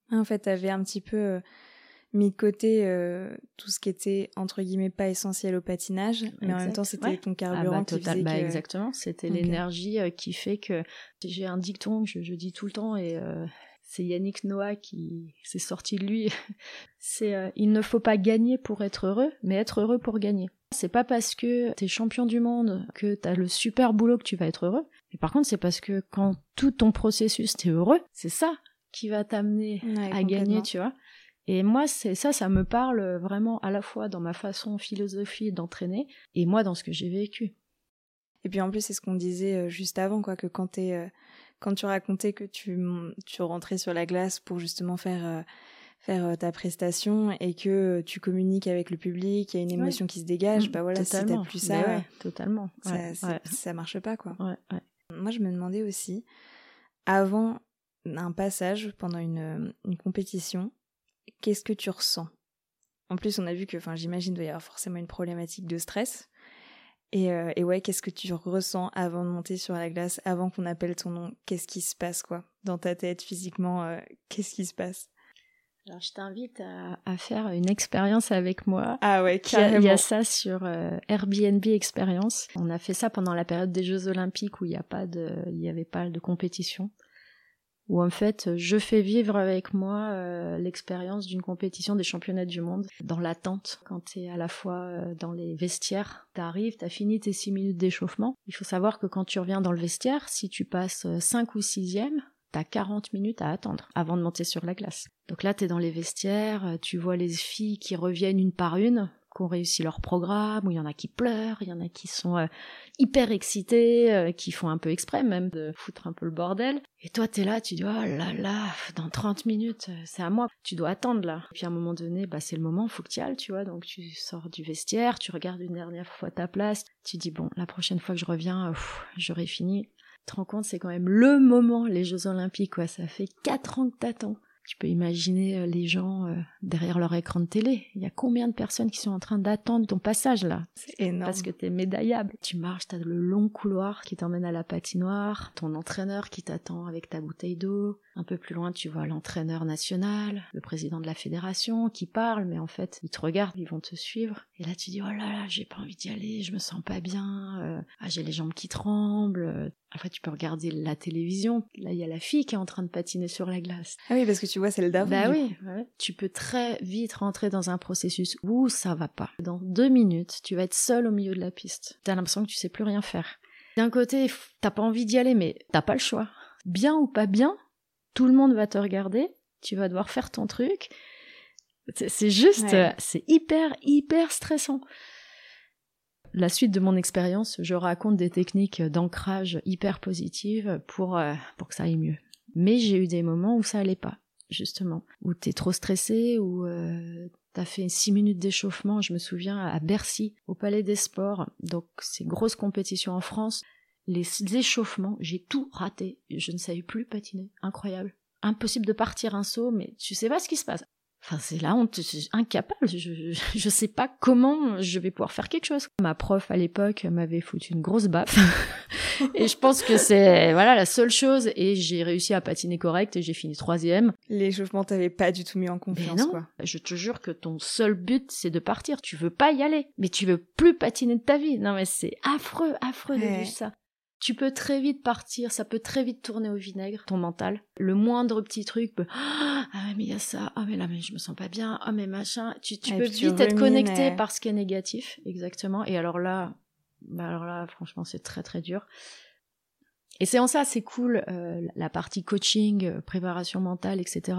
ah, en fait t'avais un petit peu mis de côté tout ce qui était entre guillemets pas essentiel au patinage mais en même temps c'était ton carburant ah bah, qui faisait bah, exactement c'était l'énergie qui fait que j'ai un dicton que je, dis tout le temps et c'est Yannick Noah qui s'est sorti de lui. c'est il ne faut pas gagner pour être heureux, mais être heureux pour gagner. C'est pas parce que t'es champion du monde que t'as le super boulot que tu vas être heureux. Mais par contre, c'est parce que quand tout ton processus t'es heureux, c'est ça qui va t'amener à gagner, tu vois. Et moi, c'est ça, ça me parle vraiment à la fois dans ma façon philosophie d'entraîner et moi dans ce que j'ai vécu. Et puis en plus, c'est ce qu'on disait euh, juste avant, quoi, que quand t'es, euh, quand tu racontais que tu, tu rentrais sur la glace pour justement faire euh, faire euh, ta prestation et que tu communiques avec le public, il y a une émotion qui se dégage, mm, bah voilà, totalement. si t'as plus ça, ouais, totalement, ça, ça marche pas quoi. Moi, je me demandais aussi, avant un passage pendant une, euh, une compétition, qu'est-ce que tu ressens? En plus, on a vu que, enfin, j'imagine doit y avoir forcément une problématique de stress. Et, euh, et ouais, qu'est-ce que tu ressens avant de monter sur la glace, avant qu'on appelle ton nom? Qu'est-ce qui se passe quoi Dans ta tête, physiquement, qu'est-ce qui se passe? Alors, je t'invite à, faire une expérience avec moi. Ah ouais, carrément. Il y a, ça sur euh, Airbnb Experience. On a fait ça pendant la période des Jeux Olympiques où il n'y a pas de, il y avait pas de compétition. Où en fait, je fais vivre avec moi euh, l'expérience d'une compétition des championnats du monde dans l'attente. Quand tu es à la fois euh, dans les vestiaires, t'arrives, t'as fini tes six minutes d'échauffement. Il faut savoir que quand tu reviens dans le vestiaire, si tu passes cinq ou sixième, t'as 40 minutes à attendre avant de monter sur la glace. Donc là, t'es dans les vestiaires, euh, tu vois les filles qui reviennent une par une, qui ont réussi leur programme, où il y en a qui pleurent, il y en a qui sont euh, hyper excitées, euh, qui font un peu exprès même de foutre un peu le bordel. Et toi, t'es là, tu dis, oh là là, dans 30 minutes, c'est à moi. Tu dois attendre là. Et puis à un moment donné, bah c'est le moment, faut que tu ailles, tu vois. Donc tu sors du vestiaire, tu regardes une dernière fois ta place, tu dis, bon, la prochaine fois que je reviens, j'aurai fini te rends compte, c'est quand même le moment, les Jeux Olympiques, quoi. Ça fait quatre ans que t'attends. Tu peux imaginer euh, les gens euh, derrière leur écran de télé. Il y a combien de personnes qui sont en train d'attendre ton passage là? C'est énorme. Parce que t'es médaillable. Tu marches, t'as le long couloir qui t'emmène à la patinoire, ton entraîneur qui t'attend avec ta bouteille d'eau. Un peu plus loin, tu vois l'entraîneur national, le président de la fédération qui parle, mais en fait, ils te regardent, ils vont te suivre. Et là, tu dis, oh là là, j'ai pas envie d'y aller, je me sens pas bien, euh, ah, j'ai les jambes qui tremblent. Après, tu peux regarder la télévision. Là, il y a la fille qui est en train de patiner sur la glace. Ah oui, parce que tu vois celle d'avant. Bah oui, tu peux très vite rentrer dans un processus où ça va pas. Dans deux minutes, tu vas être seul au milieu de la piste. T'as l'impression que tu sais plus rien faire. D'un côté, t'as pas envie d'y aller, mais t'as pas le choix. Bien ou pas bien, tout le monde va te regarder. Tu vas devoir faire ton truc. C'est juste, c'est hyper, hyper stressant. La suite de mon expérience, je raconte des techniques d'ancrage hyper positives pour, euh, pour que ça aille mieux. Mais j'ai eu des moments où ça allait pas, justement. Où t'es trop stressé, où euh, t'as fait six minutes d'échauffement, je me souviens, à Bercy, au Palais des Sports. Donc, c'est grosse compétition en France. Les échauffements, j'ai tout raté. Je ne savais plus patiner. Incroyable impossible de partir un saut, mais tu sais pas ce qui se passe. Enfin, c'est la honte, incapable, je, je, sais pas comment je vais pouvoir faire quelque chose. Ma prof à l'époque m'avait foutu une grosse baffe. et je pense que c'est, voilà, la seule chose. Et j'ai réussi à patiner correct et j'ai fini troisième. L'échauffement t'avait pas du tout mis en confiance, non, quoi. Je te jure que ton seul but, c'est de partir. Tu veux pas y aller. Mais tu veux plus patiner de ta vie. Non, mais c'est affreux, affreux de vivre ça tu peux très vite partir, ça peut très vite tourner au vinaigre, ton mental. Le moindre petit truc peut, ah mais il y a ça, ah mais là mais je me sens pas bien, ah mais machin, tu, peux vite être connecté par ce qui est négatif, exactement. Et alors là, bah alors là, franchement, c'est très très dur. Et c'est en ça, c'est cool, euh, la partie coaching, euh, préparation mentale, etc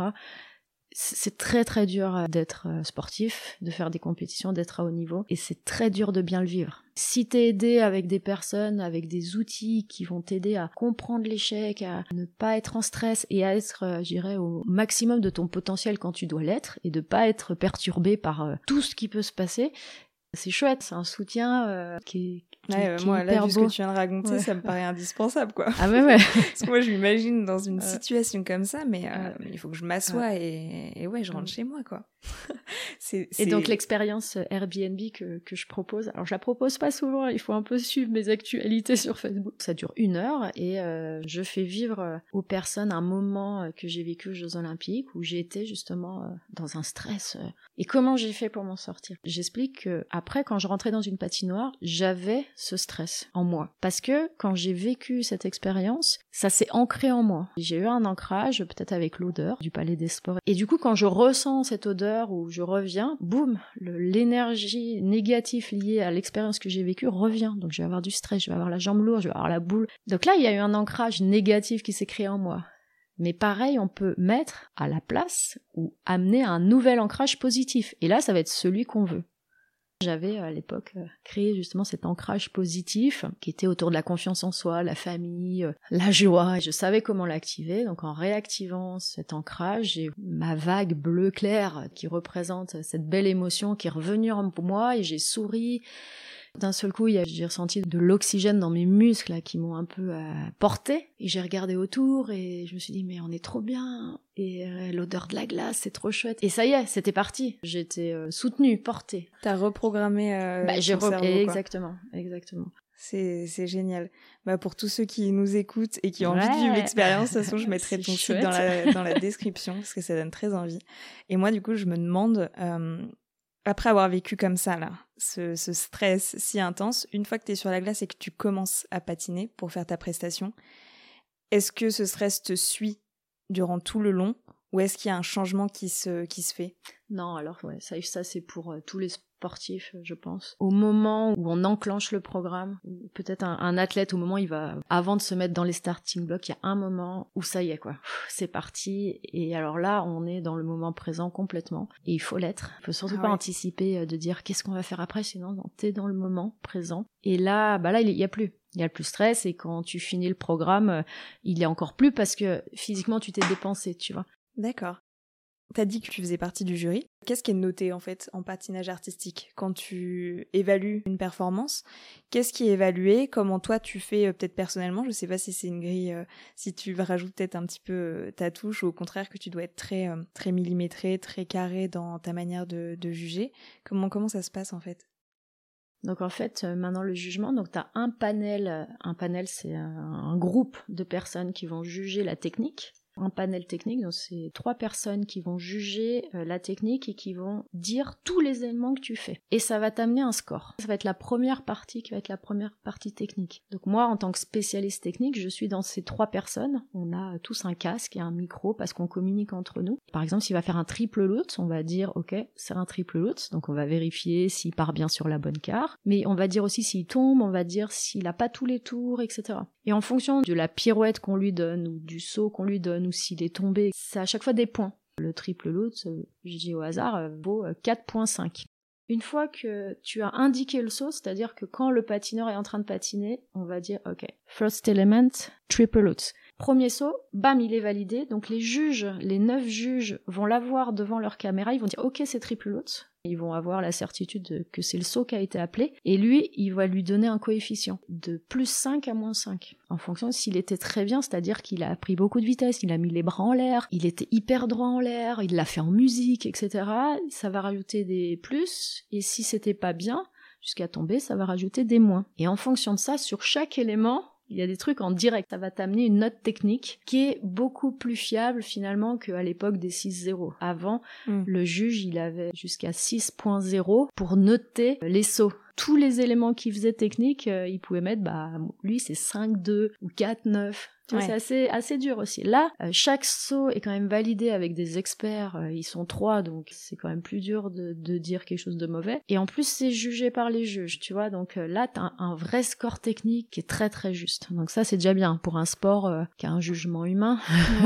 c'est très très dur euh, d'être euh, sportif, de faire des compétitions, d'être à haut niveau, et c'est très dur de bien le vivre. Si t'es aidé avec des personnes, avec des outils qui vont t'aider à comprendre l'échec, à ne pas être en stress et à être, euh, je dirais, au maximum de ton potentiel quand tu dois l'être, et de pas être perturbé par tout ce qui peut se passer, c'est chouette, c'est un soutien qui, Ouais, moi, là, vu ce que tu viens de raconter, ça me paraît indispensable, quoi. Ah ouais, ouais. Parce que moi, je m'imagine dans une situation comme ça, mais euh, il faut que je m'assoie et, et, ouais, je rentre chez moi, quoi. Et donc, l'expérience Airbnb que, que je propose, alors je la propose pas souvent, il faut un peu suivre mes actualités sur Facebook. Ça dure une heure et euh, je fais vivre euh, aux personnes un moment que j'ai vécu aux Jeux Olympiques où été justement dans un stress. Et comment j'ai fait pour m'en sortir? J'explique que après, quand je rentrais dans une patinoire, j'avais ce stress en moi. Parce que quand j'ai vécu cette expérience, ça s'est ancré en moi. J'ai eu un ancrage, peut-être avec l'odeur du palais des sports. Et du coup, quand je ressens cette odeur où je reviens, boum, l'énergie négative liée à l'expérience que j'ai vécue revient. Donc je vais avoir du stress, je vais avoir la jambe lourde, je vais avoir la boule. Donc là, il y a eu un ancrage négatif qui s'est créé en moi. Mais pareil, on peut mettre à la place ou amener un nouvel ancrage positif. Et là, ça va être celui qu'on veut. J'avais à l'époque euh, créé justement cet ancrage positif qui était autour de la confiance en soi, la famille, euh, la joie. Je savais comment l'activer. Donc en réactivant cet ancrage, j'ai ma vague bleu clair qui représente cette belle émotion qui est revenue en moi et j'ai souri. D'un seul coup, j'ai ressenti de l'oxygène dans mes muscles qui m'ont un peu euh, porté. Et j'ai regardé autour et je me suis dit mais on est trop bien. Et euh, l'odeur de la glace, c'est trop chouette. Et ça y est, c'était parti. J'étais euh, soutenue, portée. T'as reprogrammé bah, j'ai Exactement, exactement. C'est, génial. Bah, pour tous ceux qui nous écoutent et qui ont envie de vivre l'expérience, de toute façon, je mettrai ton site dans la, dans la description parce que ça donne très envie. Et moi, du coup, je me demande, après avoir vécu comme ça, là, ce, stress si intense, une fois que tu es sur la glace et que tu commences à patiner pour faire ta prestation, est-ce que ce stress te suit durant tout le long ou est-ce qu'il y a un changement qui se, qui se fait? Non, alors ouais, ça, ça c'est pour euh, tous les sportif, je pense. Au moment où on enclenche le programme, peut-être un, athlète, au moment où il va, avant de se mettre dans les starting blocks, il y a un moment où ça y est, quoi. C'est parti. Et alors là, on est dans le moment présent complètement. Et il faut l'être. Il faut surtout ah pas anticiper euh, de dire qu'est-ce qu'on va faire après, sinon, t'es dans le moment présent. Et là, bah là, il y a plus. Il y a le plus stress et quand tu finis le programme, euh, il est encore plus parce que physiquement tu t'es dépensé, tu vois. D'accord. T'as dit que tu faisais partie du jury. Qu'est-ce qui est noté en fait en patinage artistique? Quand tu évalues une performance Qu'est-ce qui est évalué? Comment toi tu fais euh, peut-être personnellement? Je sais pas si c'est une grille, euh, si tu rajoutes peut-être un petit peu euh, ta touche ou au contraire que tu dois être très très millimétré, très carré dans ta manière de, juger. Comment comment ça se passe en fait? Donc en fait, maintenant le jugement, donc tu as un panel, un panel c'est un, groupe de personnes qui vont juger la technique un panel technique, donc c'est trois personnes qui vont juger euh, la technique et qui vont dire tous les éléments que tu fais. Et ça va t'amener un score. Ça va être la première partie qui va être la première partie technique. Donc moi, en tant que spécialiste technique, je suis dans ces trois personnes. On a tous un casque et un micro parce qu'on communique entre nous. Par exemple, s'il va faire un triple loot, on va dire, ok, c'est un triple loot, donc on va vérifier s'il part bien sur la bonne carte. Mais on va dire aussi s'il tombe, on va dire s'il a pas tous les tours, etc. Et en fonction de la pirouette qu'on lui donne ou du saut qu'on lui donne ou s'il est tombé, c'est à chaque fois des points. Le triple loot, je dis au hasard, vaut 4.5. Une fois que tu as indiqué le saut, c'est-à-dire que quand le patineur est en train de patiner, on va dire OK, first element, triple loot. Premier saut, bam, il est validé. Donc les juges, les neuf juges vont l'avoir devant leur caméra, ils vont dire OK, c'est triple loot. Ils vont avoir la certitude que c'est le saut qui a été appelé. Et lui, il va lui donner un coefficient de plus 5 à moins 5. En fonction s'il était très bien, c'est-à-dire qu'il a pris beaucoup de vitesse, il a mis les bras en l'air, il était hyper droit en l'air, il l'a fait en musique, etc. Ça va rajouter des plus. Et si c'était pas bien, jusqu'à tomber, ça va rajouter des moins. Et en fonction de ça, sur chaque élément, il y a des trucs en direct. Ça va t'amener une note technique qui est beaucoup plus fiable finalement qu'à l'époque des 6-0. Avant, hmm. le juge, il avait jusqu'à 6.0 pour noter les sauts. Tous les éléments qu'il faisait technique, euh, il pouvait mettre, bah, lui, c'est 5-2 ou 4-9. C'est assez, assez dur aussi. Là, euh, chaque saut est quand même validé avec des experts. Euh, ils sont trois, donc c'est quand même plus dur de, de, dire quelque chose de mauvais. Et en plus, c'est jugé par les juges, tu vois. Donc euh, là, t'as un, vrai score technique qui est très très juste. Donc ça, c'est déjà bien pour un sport qui a un jugement humain.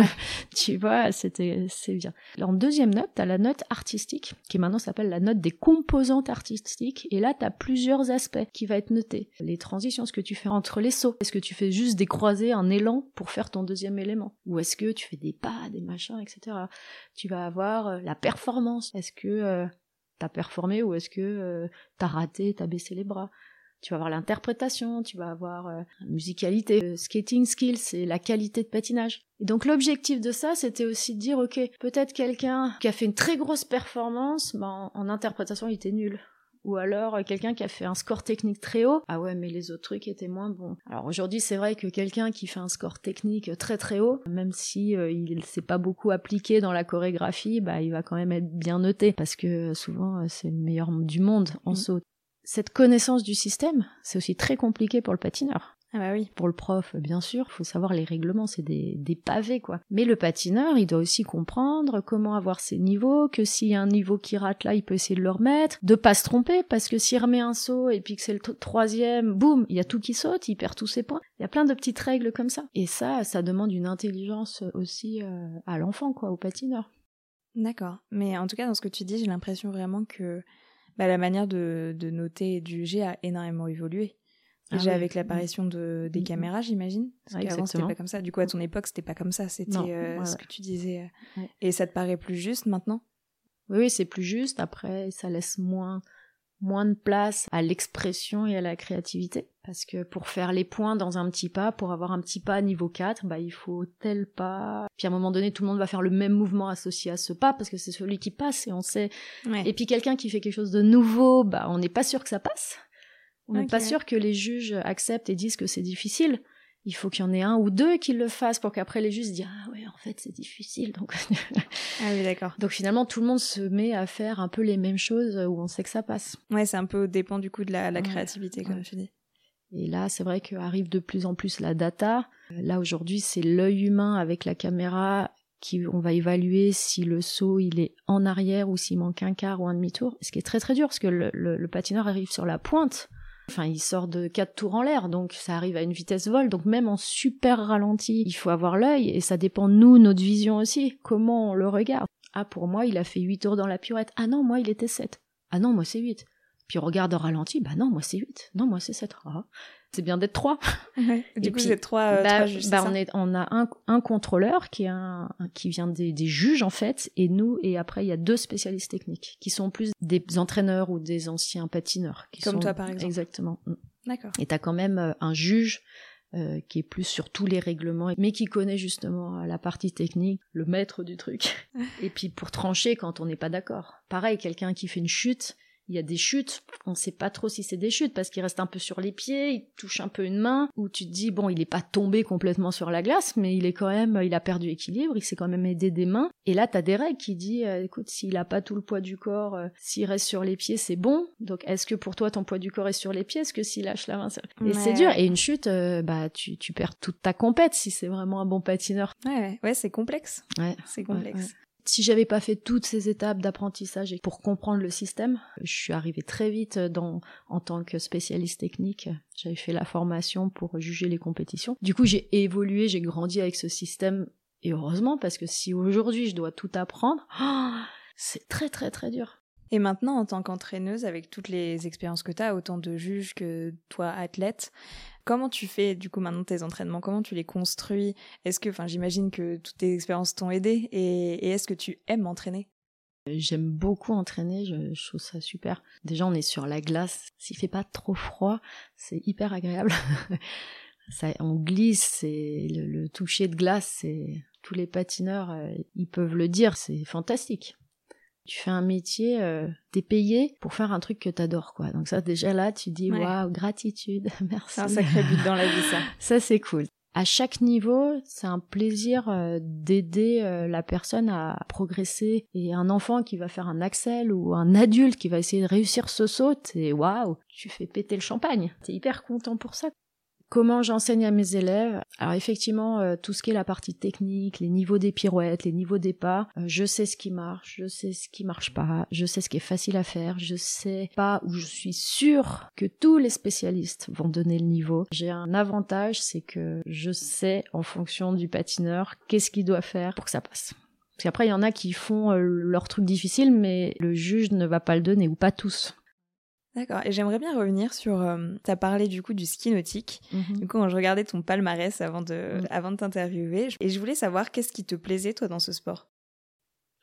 tu vois, c'était c'est bien. Alors, en deuxième note, t'as la note artistique, qui maintenant s'appelle la note des composantes artistiques. Et là, t'as plusieurs aspects qui va être noté. Les transitions, ce que tu fais entre les sauts. Est-ce que tu fais juste des croisés, un élan pour faire ton deuxième élément? Ou est-ce que tu fais des pas, des machins, etc. Tu vas avoir euh, la performance. Est-ce que euh, t'as performé ou est-ce que euh, t'as raté, t'as baissé les bras? Tu vas avoir l'interprétation, tu vas avoir la musicalité, skating skills c'est la qualité de patinage. Et donc l'objectif de ça, c'était aussi de dire, ok, peut-être quelqu'un qui a fait une très grosse performance, ben, en interprétation il était nul ou alors euh, quelqu'un qui a fait un score technique très haut, ah ouais mais les autres trucs étaient moins bons. Alors aujourd'hui c'est vrai que quelqu'un qui fait un score technique très très haut, même si euh, il s'est pas beaucoup appliqué dans la chorégraphie, bah il va quand même être bien noté parce que souvent euh, c'est le meilleur du monde en mm. saut. Cette connaissance du système, c'est aussi très compliqué pour le patineur. Ah bah. Pour le prof, bien sûr, il faut savoir les règlements, c'est des, des, pavés quoi. Mais le patineur, il doit aussi comprendre comment avoir ses niveaux, que s'il y a un niveau qui rate là, il peut essayer de le remettre, de pas se tromper, parce que s'il remet un saut et puis que c'est le troisième, boum, il y a tout qui saute, il perd tous ses points. Il y a plein de petites règles comme ça. Et ça, ça demande une intelligence aussi euh, à l'enfant, quoi, au patineur. D'accord. Mais en tout cas, dans ce que tu dis, j'ai l'impression vraiment que bah, la manière de, de noter et de juger a énormément évolué. Ah Déjà avec l'apparition de, des caméras, j'imagine. Parce qu'avant, c'était pas comme ça. Du coup, à ton époque, c'était pas comme ça. C'était euh, ce que tu disais. Et ça te paraît plus juste maintenant? Oui, oui c'est plus juste. Après, ça laisse moins, moins de place à l'expression et à la créativité. Parce que pour faire les points dans un petit pas, pour avoir un petit pas niveau 4, bah, il faut tel pas. Puis à un moment donné, tout le monde va faire le même mouvement associé à ce pas parce que c'est celui qui passe et on sait. Et puis quelqu'un qui fait quelque chose de nouveau, bah, on n'est pas sûr que ça passe. On n'est pas sûr que les juges acceptent et disent que c'est difficile. Il faut qu'il y en ait un ou deux qui le fassent pour qu'après les juges disent ah ouais en fait c'est difficile donc. Ah oui d'accord. Donc finalement tout le monde se met à faire un peu les mêmes choses où on sait que ça passe. Ouais c'est un peu dépend du coup de la, créativité comme tu dis. Et là c'est vrai qu'arrive de plus en plus la data. Là aujourd'hui c'est l'œil humain avec la caméra qui on va évaluer si le saut il est en arrière ou s'il manque un quart ou un demi-tour ce qui est très très dur parce que le patineur arrive sur la pointe Enfin, il sort de quatre tours en l'air, donc ça arrive à une vitesse vol. Donc même en super ralenti, il faut avoir l'œil et ça dépend de nous, notre vision aussi, comment on le regarde. Ah, pour moi, il a fait huit tours dans la pirouette. Ah non, moi, il était 7. Ah non, moi, c'est 8. Puis on regarde en ralenti, bah non, moi, c'est 8. Non, moi, c'est 7. Ah c'est bien d'être trois. Du coup, vous êtes trois, euh, bah, bah, on, est, on a un, un contrôleur qui est un, qui vient des, des, juges en fait, et nous, et après il y a deux spécialistes techniques qui sont plus des entraîneurs ou des anciens patineurs. Qui Comme toi par exemple. Exactement. Mm. D'accord. Et t'as quand même euh, un juge euh, qui est plus sur tous les règlements, mais qui connaît justement la partie technique, le maître du truc. et puis pour trancher quand on n'est pas d'accord. Pareil, quelqu'un qui fait une chute, il y a des chutes, on sait pas trop si c'est des chutes parce qu'il reste un peu sur les pieds, il touche un peu une main, où tu te dis bon il est pas tombé complètement sur la glace, mais il est quand même, il a perdu équilibre, il s'est quand même aidé des mains. Et là t'as des règles qui disent euh, écoute s'il a pas tout le poids du corps, euh, s'il reste sur les pieds c'est bon. Donc est-ce que pour toi ton poids du corps est sur les pieds, est-ce que s'il lâche la main, et c'est dur. Et une chute, euh, bah tu, tu perds toute ta compète si c'est vraiment un bon patineur. Ouais ouais c'est complexe. Ouais c'est complexe si j'avais pas fait toutes ces étapes d'apprentissage pour comprendre le système, je suis arrivée très vite dans, en tant que spécialiste technique. J'avais fait la formation pour juger les compétitions. Du coup, j'ai évolué, j'ai grandi avec ce système Et heureusement, parce que si aujourd'hui je dois tout apprendre, c'est très très très dur. Et maintenant, en tant qu'entraîneuse, avec toutes les expériences que tu as, autant de juges que toi, athlète, comment tu fais du coup maintenant tes entraînements? Comment tu les construis? Est-ce que, enfin, j'imagine que toutes tes expériences t'ont aidé et, est-ce que tu aimes entraîner? J'aime beaucoup entraîner, je, trouve ça super. Déjà, on est sur la glace, s'il fait pas trop froid, c'est hyper agréable. ça, on glisse, et le, toucher de glace, c'est tous les patineurs, euh, ils peuvent le dire, c'est fantastique tu fais un métier, euh, t'es payé pour faire un truc que t'adores, quoi. Donc ça, déjà là, tu dis, waouh, gratitude, merci. C'est un sacré but dans la vie, ça. ça, c'est cool. À chaque niveau, c'est un plaisir euh, d'aider euh, la personne à progresser. Et un enfant qui va faire un axel ou un adulte qui va essayer de réussir ce saut, et waouh, tu fais péter le champagne. T'es hyper content pour ça. Comment j'enseigne à mes élèves Alors effectivement, euh, tout ce qui est la partie technique, les niveaux des pirouettes, les niveaux des pas, euh, je sais ce qui marche, je sais ce qui marche pas, je sais ce qui est facile à faire, je sais pas où je suis sûre que tous les spécialistes vont donner le niveau. J'ai un avantage, c'est que je sais en fonction du patineur qu'est-ce qu'il doit faire pour que ça passe. Parce qu'après, il y en a qui font euh, leur truc difficile, mais le juge ne va pas le donner, ou pas tous. D'accord. Et j'aimerais bien revenir sur. Euh, tu as parlé du coup du ski nautique. Mhm. Du coup, quand je regardais ton palmarès avant de, avant de t'interviewer, et je voulais savoir qu'est-ce qui te plaisait toi dans ce sport?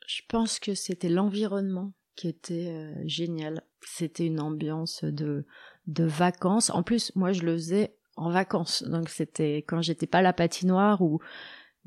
Je pense que c'était l'environnement qui était euh, génial. C'était une ambiance de, de vacances. En plus, moi, je le faisais en vacances. Donc, c'était quand j'étais pas à la patinoire ou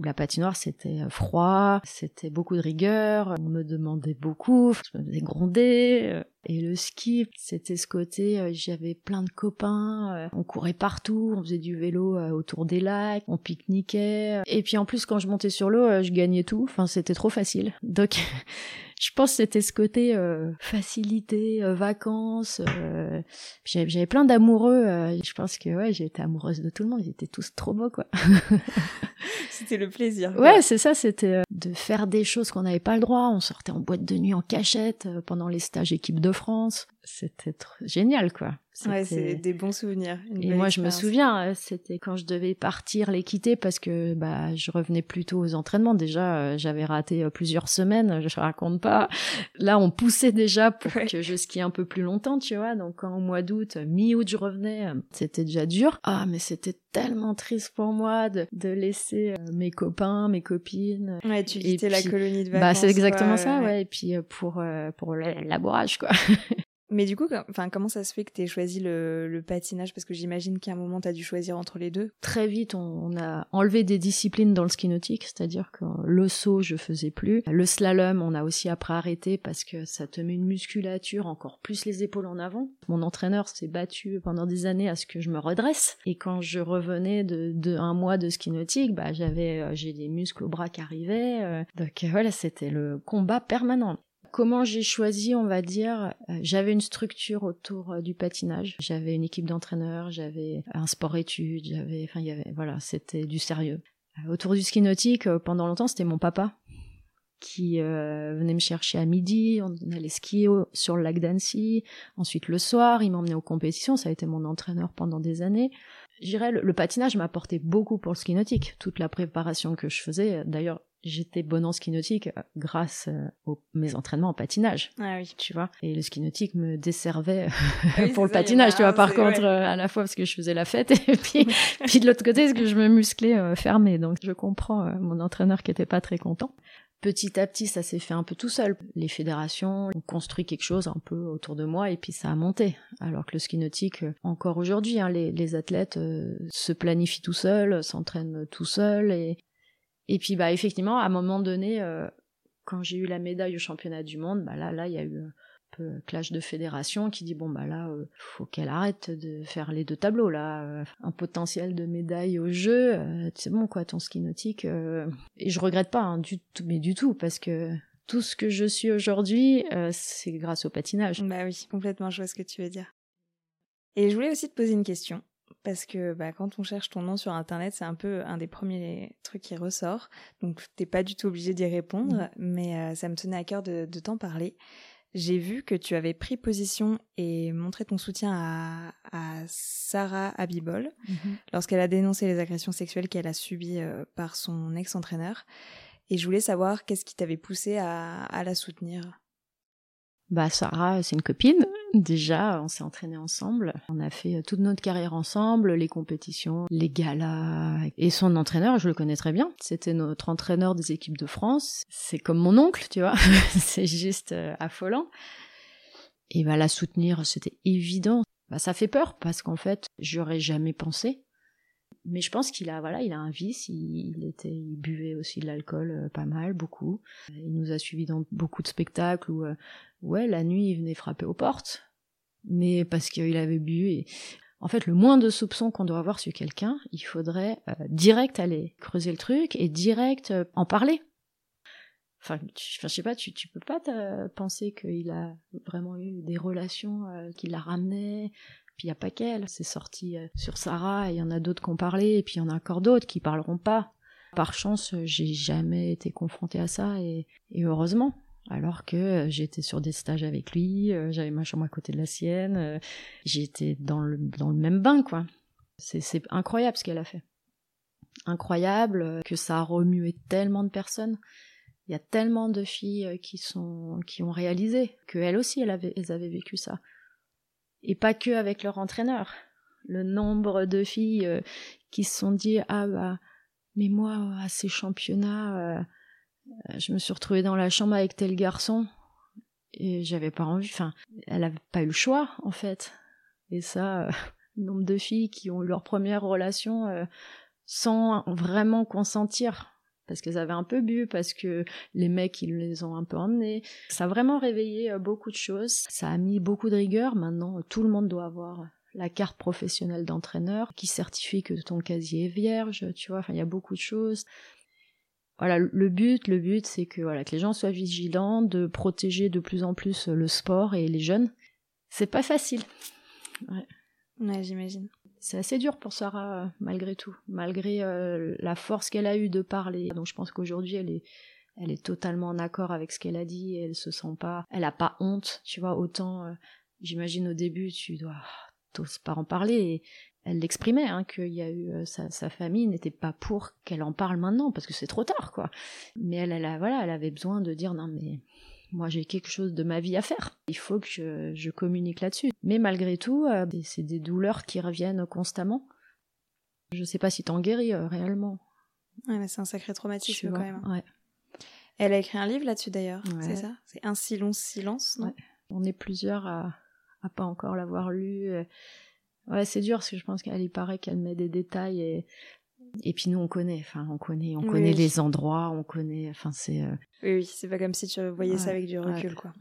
la patinoire c'était euh, froid, c'était beaucoup de rigueur, on me demandait beaucoup, je me faisais gronder. Euh, et le ski, c'était ce côté, euh, j'avais plein de copains, on courait partout, on faisait du vélo autour des lacs, on pique-niquait. Et puis en plus, quand je montais sur l'eau, je gagnais tout, enfin c'était trop facile. Donc je pense que c'était ce côté euh, facilité, euh, vacances. Euh, j'avais plein d'amoureux. je pense que ouais, été amoureuse de tout le monde. Ils étaient tous trop beaux, quoi. c'était le plaisir. Ouais, c'est ça. C'était de faire des choses qu'on n'avait pas le droit. On sortait en boîte de nuit en cachette pendant les stages équipe de France. C'était génial, quoi. Ouais, c'est des bons souvenirs. et moi, je me souviens, c'était quand je devais partir les quitter parce que bah je revenais plutôt aux entraînements. Déjà, euh, j'avais raté euh, plusieurs semaines. Je raconte pas. Là, on poussait déjà pour que je skie un peu plus longtemps, tu vois. Donc, quand au mois d'août, mi-août, je revenais, euh, c'était déjà dur. Ah, mais c'était tellement triste pour moi de, de laisser mes copains, mes copines. Ouais, tu quittais la colonie de vacances. Bah, c'est exactement ça, ouais. Et puis pour pour le labourage, quoi. Mais du coup, enfin, comment ça se fait que tu choisi le, patinage? Parce que j'imagine qu'à un moment, tu as dû choisir entre les deux. Très vite, on, a enlevé des disciplines dans le ski nautique, c'est-à-dire que le saut, je faisais plus. Le slalom, on a aussi après arrêté parce que ça te met une musculature, encore plus les épaules en avant. Mon entraîneur s'est battu pendant des années à ce que je me redresse. Et quand je revenais de, un mois de ski nautique, bah, j'avais, euh, j'ai des muscles au bras qui arrivaient. Euh. donc voilà, c'était le combat permanent. Comment j'ai choisi, on va dire, euh, j'avais une structure autour euh, du patinage. J'avais une équipe d'entraîneurs, j'avais un sport-études, j'avais, enfin, il y avait, voilà, c'était du sérieux. Euh, autour du ski nautique, pendant longtemps, c'était mon papa qui venait me chercher à midi, on allait skier sur le lac d'Annecy. Ensuite, le soir, il m'emmenait aux compétitions, ça a été mon entraîneur pendant des années. Je dirais, le, le patinage m'apportait beaucoup pour le ski nautique. Toute la préparation que je faisais, d'ailleurs, j'étais bonne en ski nautique euh, grâce euh, aux mes entraînements en patinage. Ah oui. Tu vois. Et le ski nautique me desservait ah pour le patinage, tu vois. Par contre, euh, à la fois parce que je faisais la fête et puis, puis de l'autre côté, parce que je me musclais fermé. Donc, je comprends mon entraîneur qui était pas très content. Petit à petit, ça s'est fait un peu tout seul. Les fédérations ont construit quelque chose un peu autour de moi et puis ça a monté. Alors que le ski nautique, encore aujourd'hui, hein, les, les, athlètes se planifient tout seuls, s'entraînent tout seuls et, et puis bah effectivement, à un moment donné, euh, quand j'ai eu la médaille au championnat du monde, bah là, là, il y a eu un peu clash de fédération qui dit bon bah là, euh, faut qu'elle arrête de faire les deux tableaux là, euh, un potentiel de médaille au jeu, c'est bon quoi, ton ski nautique. Et je regrette pas hein, du tout, mais du tout parce que tout ce que je suis aujourd'hui, c'est grâce au patinage. Bah oui, complètement, je vois ce que tu veux dire. Et je voulais aussi te poser une question parce que bah, quand on cherche ton nom sur internet, c'est un peu un des premiers trucs qui ressort. Donc t'es pas du tout obligé d'y répondre, mmh. mais euh, ça me tenait à cœur de, t'en parler. J'ai vu que tu avais pris position et montré ton soutien à, Sarah Abibol mhm. lorsqu'elle a dénoncé les agressions sexuelles qu'elle a subies euh, par son ex-entraîneur. Et je voulais savoir qu'est-ce qui t'avait poussé à, à la soutenir. Bah Sarah, c'est une copine. Déjà, on s'est entraîné ensemble. On a fait toute notre carrière ensemble, les compétitions, les galas. Et son entraîneur, je le connais très bien. C'était notre entraîneur des équipes de France. C'est comme mon oncle, tu vois. c'est juste euh, affolant. Et bah la soutenir, c'était évident. Bah ça fait peur parce qu'en fait, j'aurais jamais pensé mais je pense qu'il a voilà il a un vice il, était il buvait aussi de l'alcool euh, pas mal beaucoup. Il nous a suivis dans beaucoup de spectacles où euh, ouais la nuit il venait frapper aux portes. Mais parce qu'il avait bu et en fait le moins de soupçons qu'on doit avoir sur quelqu'un il faudrait euh, direct aller creuser le truc et direct en parler. Enfin, je sais pas tu tu peux pas penser qu'il a vraiment eu des relations qui la ramenaient puis il n'y a pas qu'elle, c'est sorti euh, sur Sarah, il y en a d'autres qui ont parlé, et puis il y en a encore d'autres qui parleront pas. Par chance, j'ai jamais été confrontée à ça, et, heureusement. Alors que euh, j'étais sur des stages avec lui, euh, j'avais ma chambre à côté de la sienne, j'étais dans le, dans le même bain, quoi. C'est incroyable ce qu'elle a fait. Incroyable que ça a remué tellement de personnes. Il y a tellement de filles qui sont qui ont réalisé que elles aussi elles avaient vécu ça et pas que avec leur entraîneur. Le nombre de filles euh, qui se sont dit ah bah mais moi à ces championnats euh, je me suis retrouvée dans la chambre avec tel garçon. Et j'avais pas envie enfin elle avait pas eu le choix en fait. Et ça euh, le nombre de filles qui ont eu leur première relation sans vraiment consentir parce qu'elles avaient un peu bu, parce que les mecs, ils les ont un peu emmenés. Ça a vraiment réveillé euh, beaucoup de choses. Ça a mis beaucoup de rigueur. Maintenant, tout le monde doit avoir la carte professionnelle d'entraîneur qui certifie que ton casier est vierge, tu vois. Enfin, il y a beaucoup de choses. Voilà, le but, le but, c'est que voilà, que les gens soient vigilants, de protéger de plus en plus le sport et les jeunes. C'est pas facile. Ouais j'imagine c'est assez dur pour Sarah euh, malgré tout, malgré euh, la force qu'elle a eue de parler. Donc je pense qu'aujourd'hui elle est elle est totalement en accord avec ce qu'elle a dit, elle se sent pas, elle a pas honte, tu vois, autant euh, j'imagine au début tu dois t'oses pas en parler elle l'exprimait hein, qu'il y a eu sa, sa, famille n'était pas pour qu'elle en parle maintenant parce que c'est trop tard quoi. Mais elle, elle a, voilà, elle avait besoin de dire non mais moi j'ai quelque chose de ma vie à faire. Il faut que je, communique là-dessus. Mais malgré tout, euh, c'est des douleurs qui reviennent constamment. Je sais pas si t'en guéris euh, réellement. Ouais, c'est un sacré traumatisme quand même. Ouais. Elle a écrit un livre là-dessus d'ailleurs, c'est ça? C'est Un si long silence, non? On est plusieurs à, à pas encore l'avoir lu. Ouais, c'est dur parce que je pense qu'elle y paraît qu'elle met des détails et et puis nous on connaît, enfin on connaît, on connaît les endroits, on connaît, enfin c'est. Euh, oui, oui, c'est pas comme si tu voyais ça avec du recul, quoi.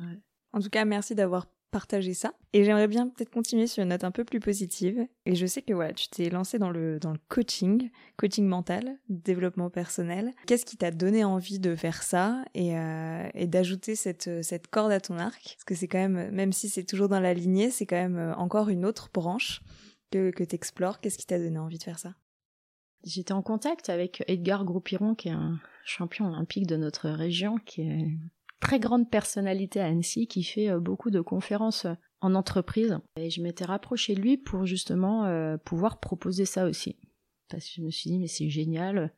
En tout cas, merci d'avoir partagé ça. Et j'aimerais bien peut-être continuer sur une note un peu plus positive. Et je sais que voilà, tu t'es lancé dans le dans le coaching, coaching mental, développement personnel. Qu'est-ce qui t'a donné envie de faire ça et, euh, et d'ajouter cette cette corde à ton arc? Parce que c'est quand même, même si c'est toujours dans la lignée, c'est quand même euh, encore une autre branche que que t'explores. Qu'est-ce qui t'a donné envie de faire ça? J'étais en contact avec Edgar Groupiron, qui est un champion olympique de notre région, qui est une très grande personnalité à Annecy, qui fait euh, beaucoup de conférences en entreprise. Et je m'étais rapprochée de lui pour justement euh, pouvoir proposer ça aussi. Parce que je me suis dit, mais c'est génial.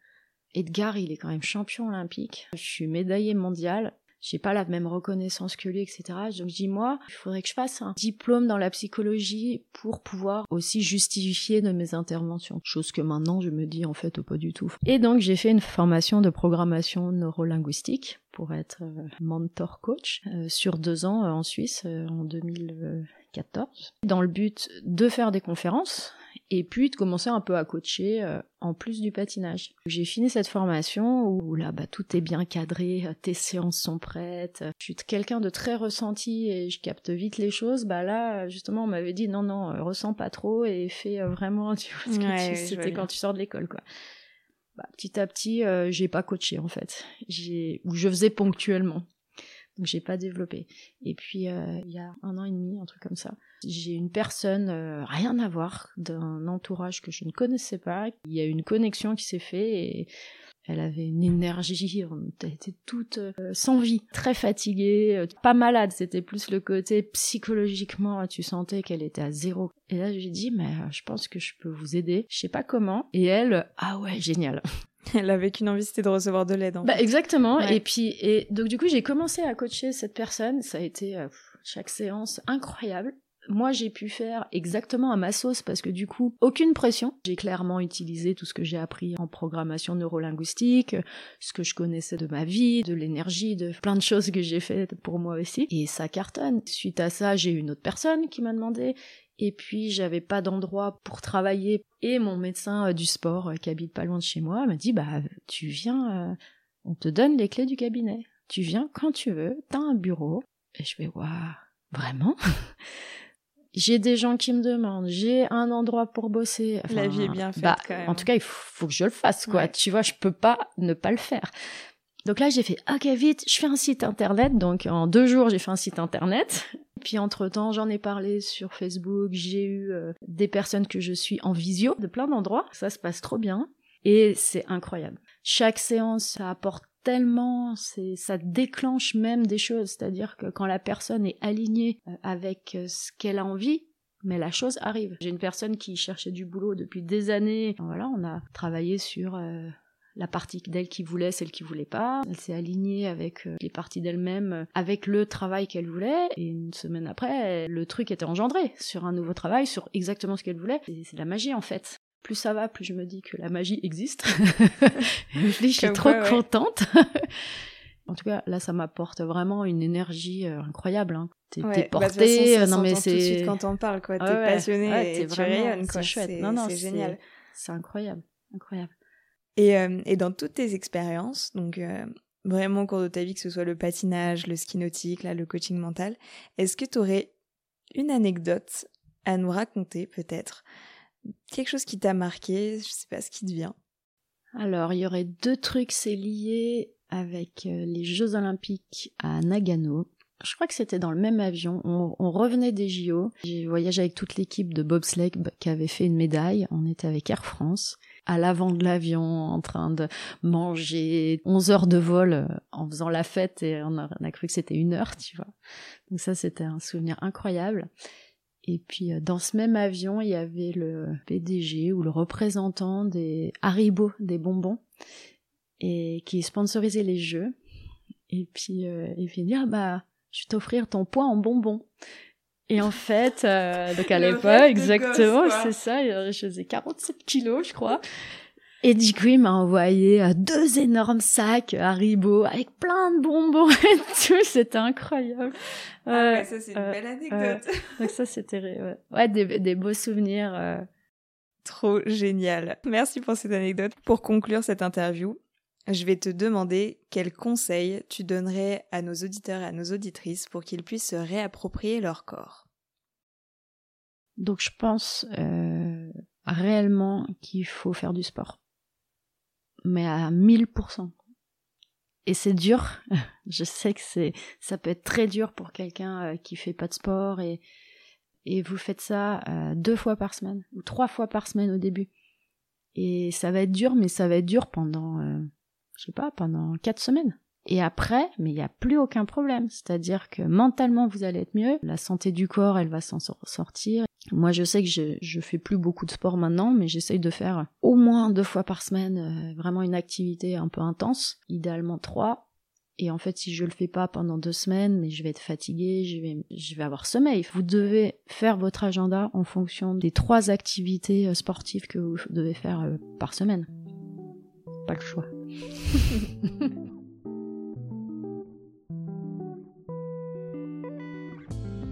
Edgar, il est quand même champion olympique. Je suis médaillée mondiale j'ai pas la même reconnaissance que lui, etc. Donc je dis moi, il faudrait que je fasse un diplôme dans la psychologie pour pouvoir aussi justifier de mes interventions. Chose que maintenant je me dis en fait pas du tout. Et donc j'ai fait une formation de programmation neurolinguistique pour être euh, mentor coach euh, sur deux ans euh, en Suisse en 2014 dans le but de faire des conférences et puis de commencer un peu à coacher euh, en plus du patinage. J'ai fini cette formation où là bah tout est bien cadré, tes séances sont prêtes. Je suis quelqu'un de très ressenti et je capte vite les choses. Bah là justement on m'avait dit non non euh, ressens pas trop et fais euh, vraiment tu vois, ce c'était quand tu sors de l'école quoi. Bah, petit à petit j'ai pas coaché en fait. J'ai ou je faisais ponctuellement donc j'ai pas développé. Et puis euh, il y a un an et demi, un truc comme ça, j'ai une personne euh, rien à voir d'un entourage que je ne connaissais pas. Il y a une connexion qui s'est faite et Elle avait une énergie, elle était toute euh, sans vie, très fatiguée, pas malade, c'était plus le côté psychologiquement, tu sentais qu'elle était à zéro. Et là, j'ai dit, mais je pense que je peux vous aider, je sais pas comment. Et elle, ah ouais, génial. Elle avait qu'une envie, c'était de recevoir de l'aide. Bah, exactement. Et puis, et donc du coup, j'ai commencé à coacher cette personne. Ça a été chaque séance incroyable moi j'ai pu faire exactement à ma sauce parce que du coup, aucune pression. J'ai clairement utilisé tout ce que j'ai appris en programmation neurolinguistique, ce que je connaissais de ma vie, de l'énergie, de plein de choses que j'ai faites pour moi aussi. Et ça cartonne. Suite à ça, j'ai une autre personne qui m'a demandé et puis j'avais pas d'endroit pour travailler et mon médecin euh, du sport euh, qui habite pas loin de chez moi m'a dit bah tu viens euh, on te donne les clés du cabinet tu viens quand tu veux t'as un bureau et je vais waouh vraiment? J'ai des gens qui me demandent, j'ai un endroit pour bosser. la vie est bien faite bah, quand même. En tout cas, il faut, que je le fasse, quoi. Tu vois, je peux pas ne pas le faire. Donc là, j'ai fait, ok, vite, je fais un site internet. Donc en deux jours, j'ai fait un site internet. Puis entre-temps, j'en ai parlé sur Facebook. J'ai eu euh, des personnes que je suis en visio de plein d'endroits. Ça se passe trop bien. Et c'est incroyable. Chaque séance, ça apporte tellement, c'est, ça déclenche même des choses. C'est-à-dire que quand la personne est alignée euh, avec euh, ce qu'elle a envie, mais la chose arrive. J'ai une personne qui cherchait du boulot depuis des années. Voilà, on a travaillé sur euh, la partie d'elle qui voulait, celle qui voulait pas. Elle s'est alignée avec les parties d'elle-même, avec le travail qu'elle voulait. Et une semaine après, le truc était engendré sur un nouveau travail, sur exactement ce qu'elle voulait. C'est la magie en fait plus ça va, plus je me dis que la magie existe. je suis trop contente. en tout cas, là, ça m'apporte vraiment une énergie euh, incroyable. Hein. T'es ouais, bah, portée, euh, non mais c'est tout de suite quand on parle, quoi. T'es passionné et tu rayonnes, C'est chouette. Non, non, c'est génial. C'est incroyable, incroyable. Et, euh, et dans toutes tes expériences, donc vraiment au cours de ta vie, que ce soit le patinage, le ski nautique, le coaching mental, est-ce que tu aurais une anecdote à nous raconter, peut-être, quelque chose qui t'a marqué, je sais pas ce qui te vient. Alors, il y aurait deux trucs, c'est lié avec euh, les Jeux Olympiques à Nagano. Je crois que c'était dans le même avion. On, revenait des JO. J'ai voyagé avec toute l'équipe de bobsleigh qui avait fait une médaille. On était avec Air France. À l'avant de l'avion, en train de manger 11 heures de vol euh, en faisant la fête et on a, on a cru que c'était une heure, tu vois. Donc ça, c'était un souvenir incroyable. Et puis euh, dans ce même avion, il y avait le PDG ou le représentant des Haribo, des bonbons, et qui sponsorisait les jeux. Et puis euh, il dire ah bah je vais t'offrir ton poids en bonbons. Et en fait, euh, donc à l'époque, exactement, c'est ça, je faisais 47 kilos, je crois. Et du coup, il m'a envoyé euh, deux énormes sacs Haribo avec plein de bonbons et tout. C'était incroyable. Ah ouais, ça c'est une belle anecdote. donc ça c'était ouais, des, des, beaux souvenirs. Euh. Trop génial. Merci pour cette anecdote. Pour conclure cette interview, je vais te demander quels conseils tu donnerais à nos auditeurs et à nos auditrices pour qu'ils puissent se réapproprier leur corps. Donc je pense euh, réellement qu'il faut faire du sport mais à 1000%. Et c'est dur. Je sais que c'est, ça peut être très dur pour quelqu'un euh, qui fait pas de sport et, et vous faites ça euh, deux fois par semaine ou trois fois par semaine au début. Et ça va être dur, mais ça va être dur pendant, euh, je sais pas, pendant quatre semaines. Et après, mais il n'y a plus aucun problème. C'est-à-dire que mentalement, vous allez être mieux. La santé du corps, elle va s'en sortir. Moi, je sais que je, je fais plus beaucoup de sport maintenant, mais j'essaye de faire au moins deux fois par semaine euh, vraiment une activité un peu intense, idéalement trois. Et en fait, si je le fais pas pendant deux semaines, je vais être fatiguée, je vais, je vais avoir sommeil. Vous devez faire votre agenda en fonction des trois activités euh, sportives que vous devez faire euh, par semaine. Pas le choix.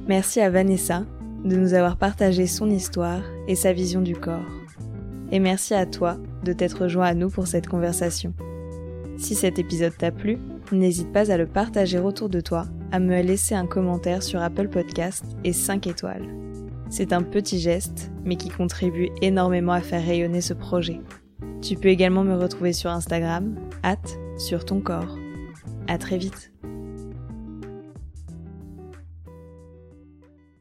Merci à Vanessa de nous avoir partagé son histoire et sa vision du corps. Et merci à toi de t'être joint à nous pour cette conversation. Si cet épisode t'a plu, n'hésite pas à le partager autour de toi, à me laisser un commentaire sur Apple Podcast et 5 étoiles. C'est un petit geste, mais qui contribue énormément à faire rayonner ce projet. Tu peux également me retrouver sur Instagram, hâte sur ton corps. À très vite.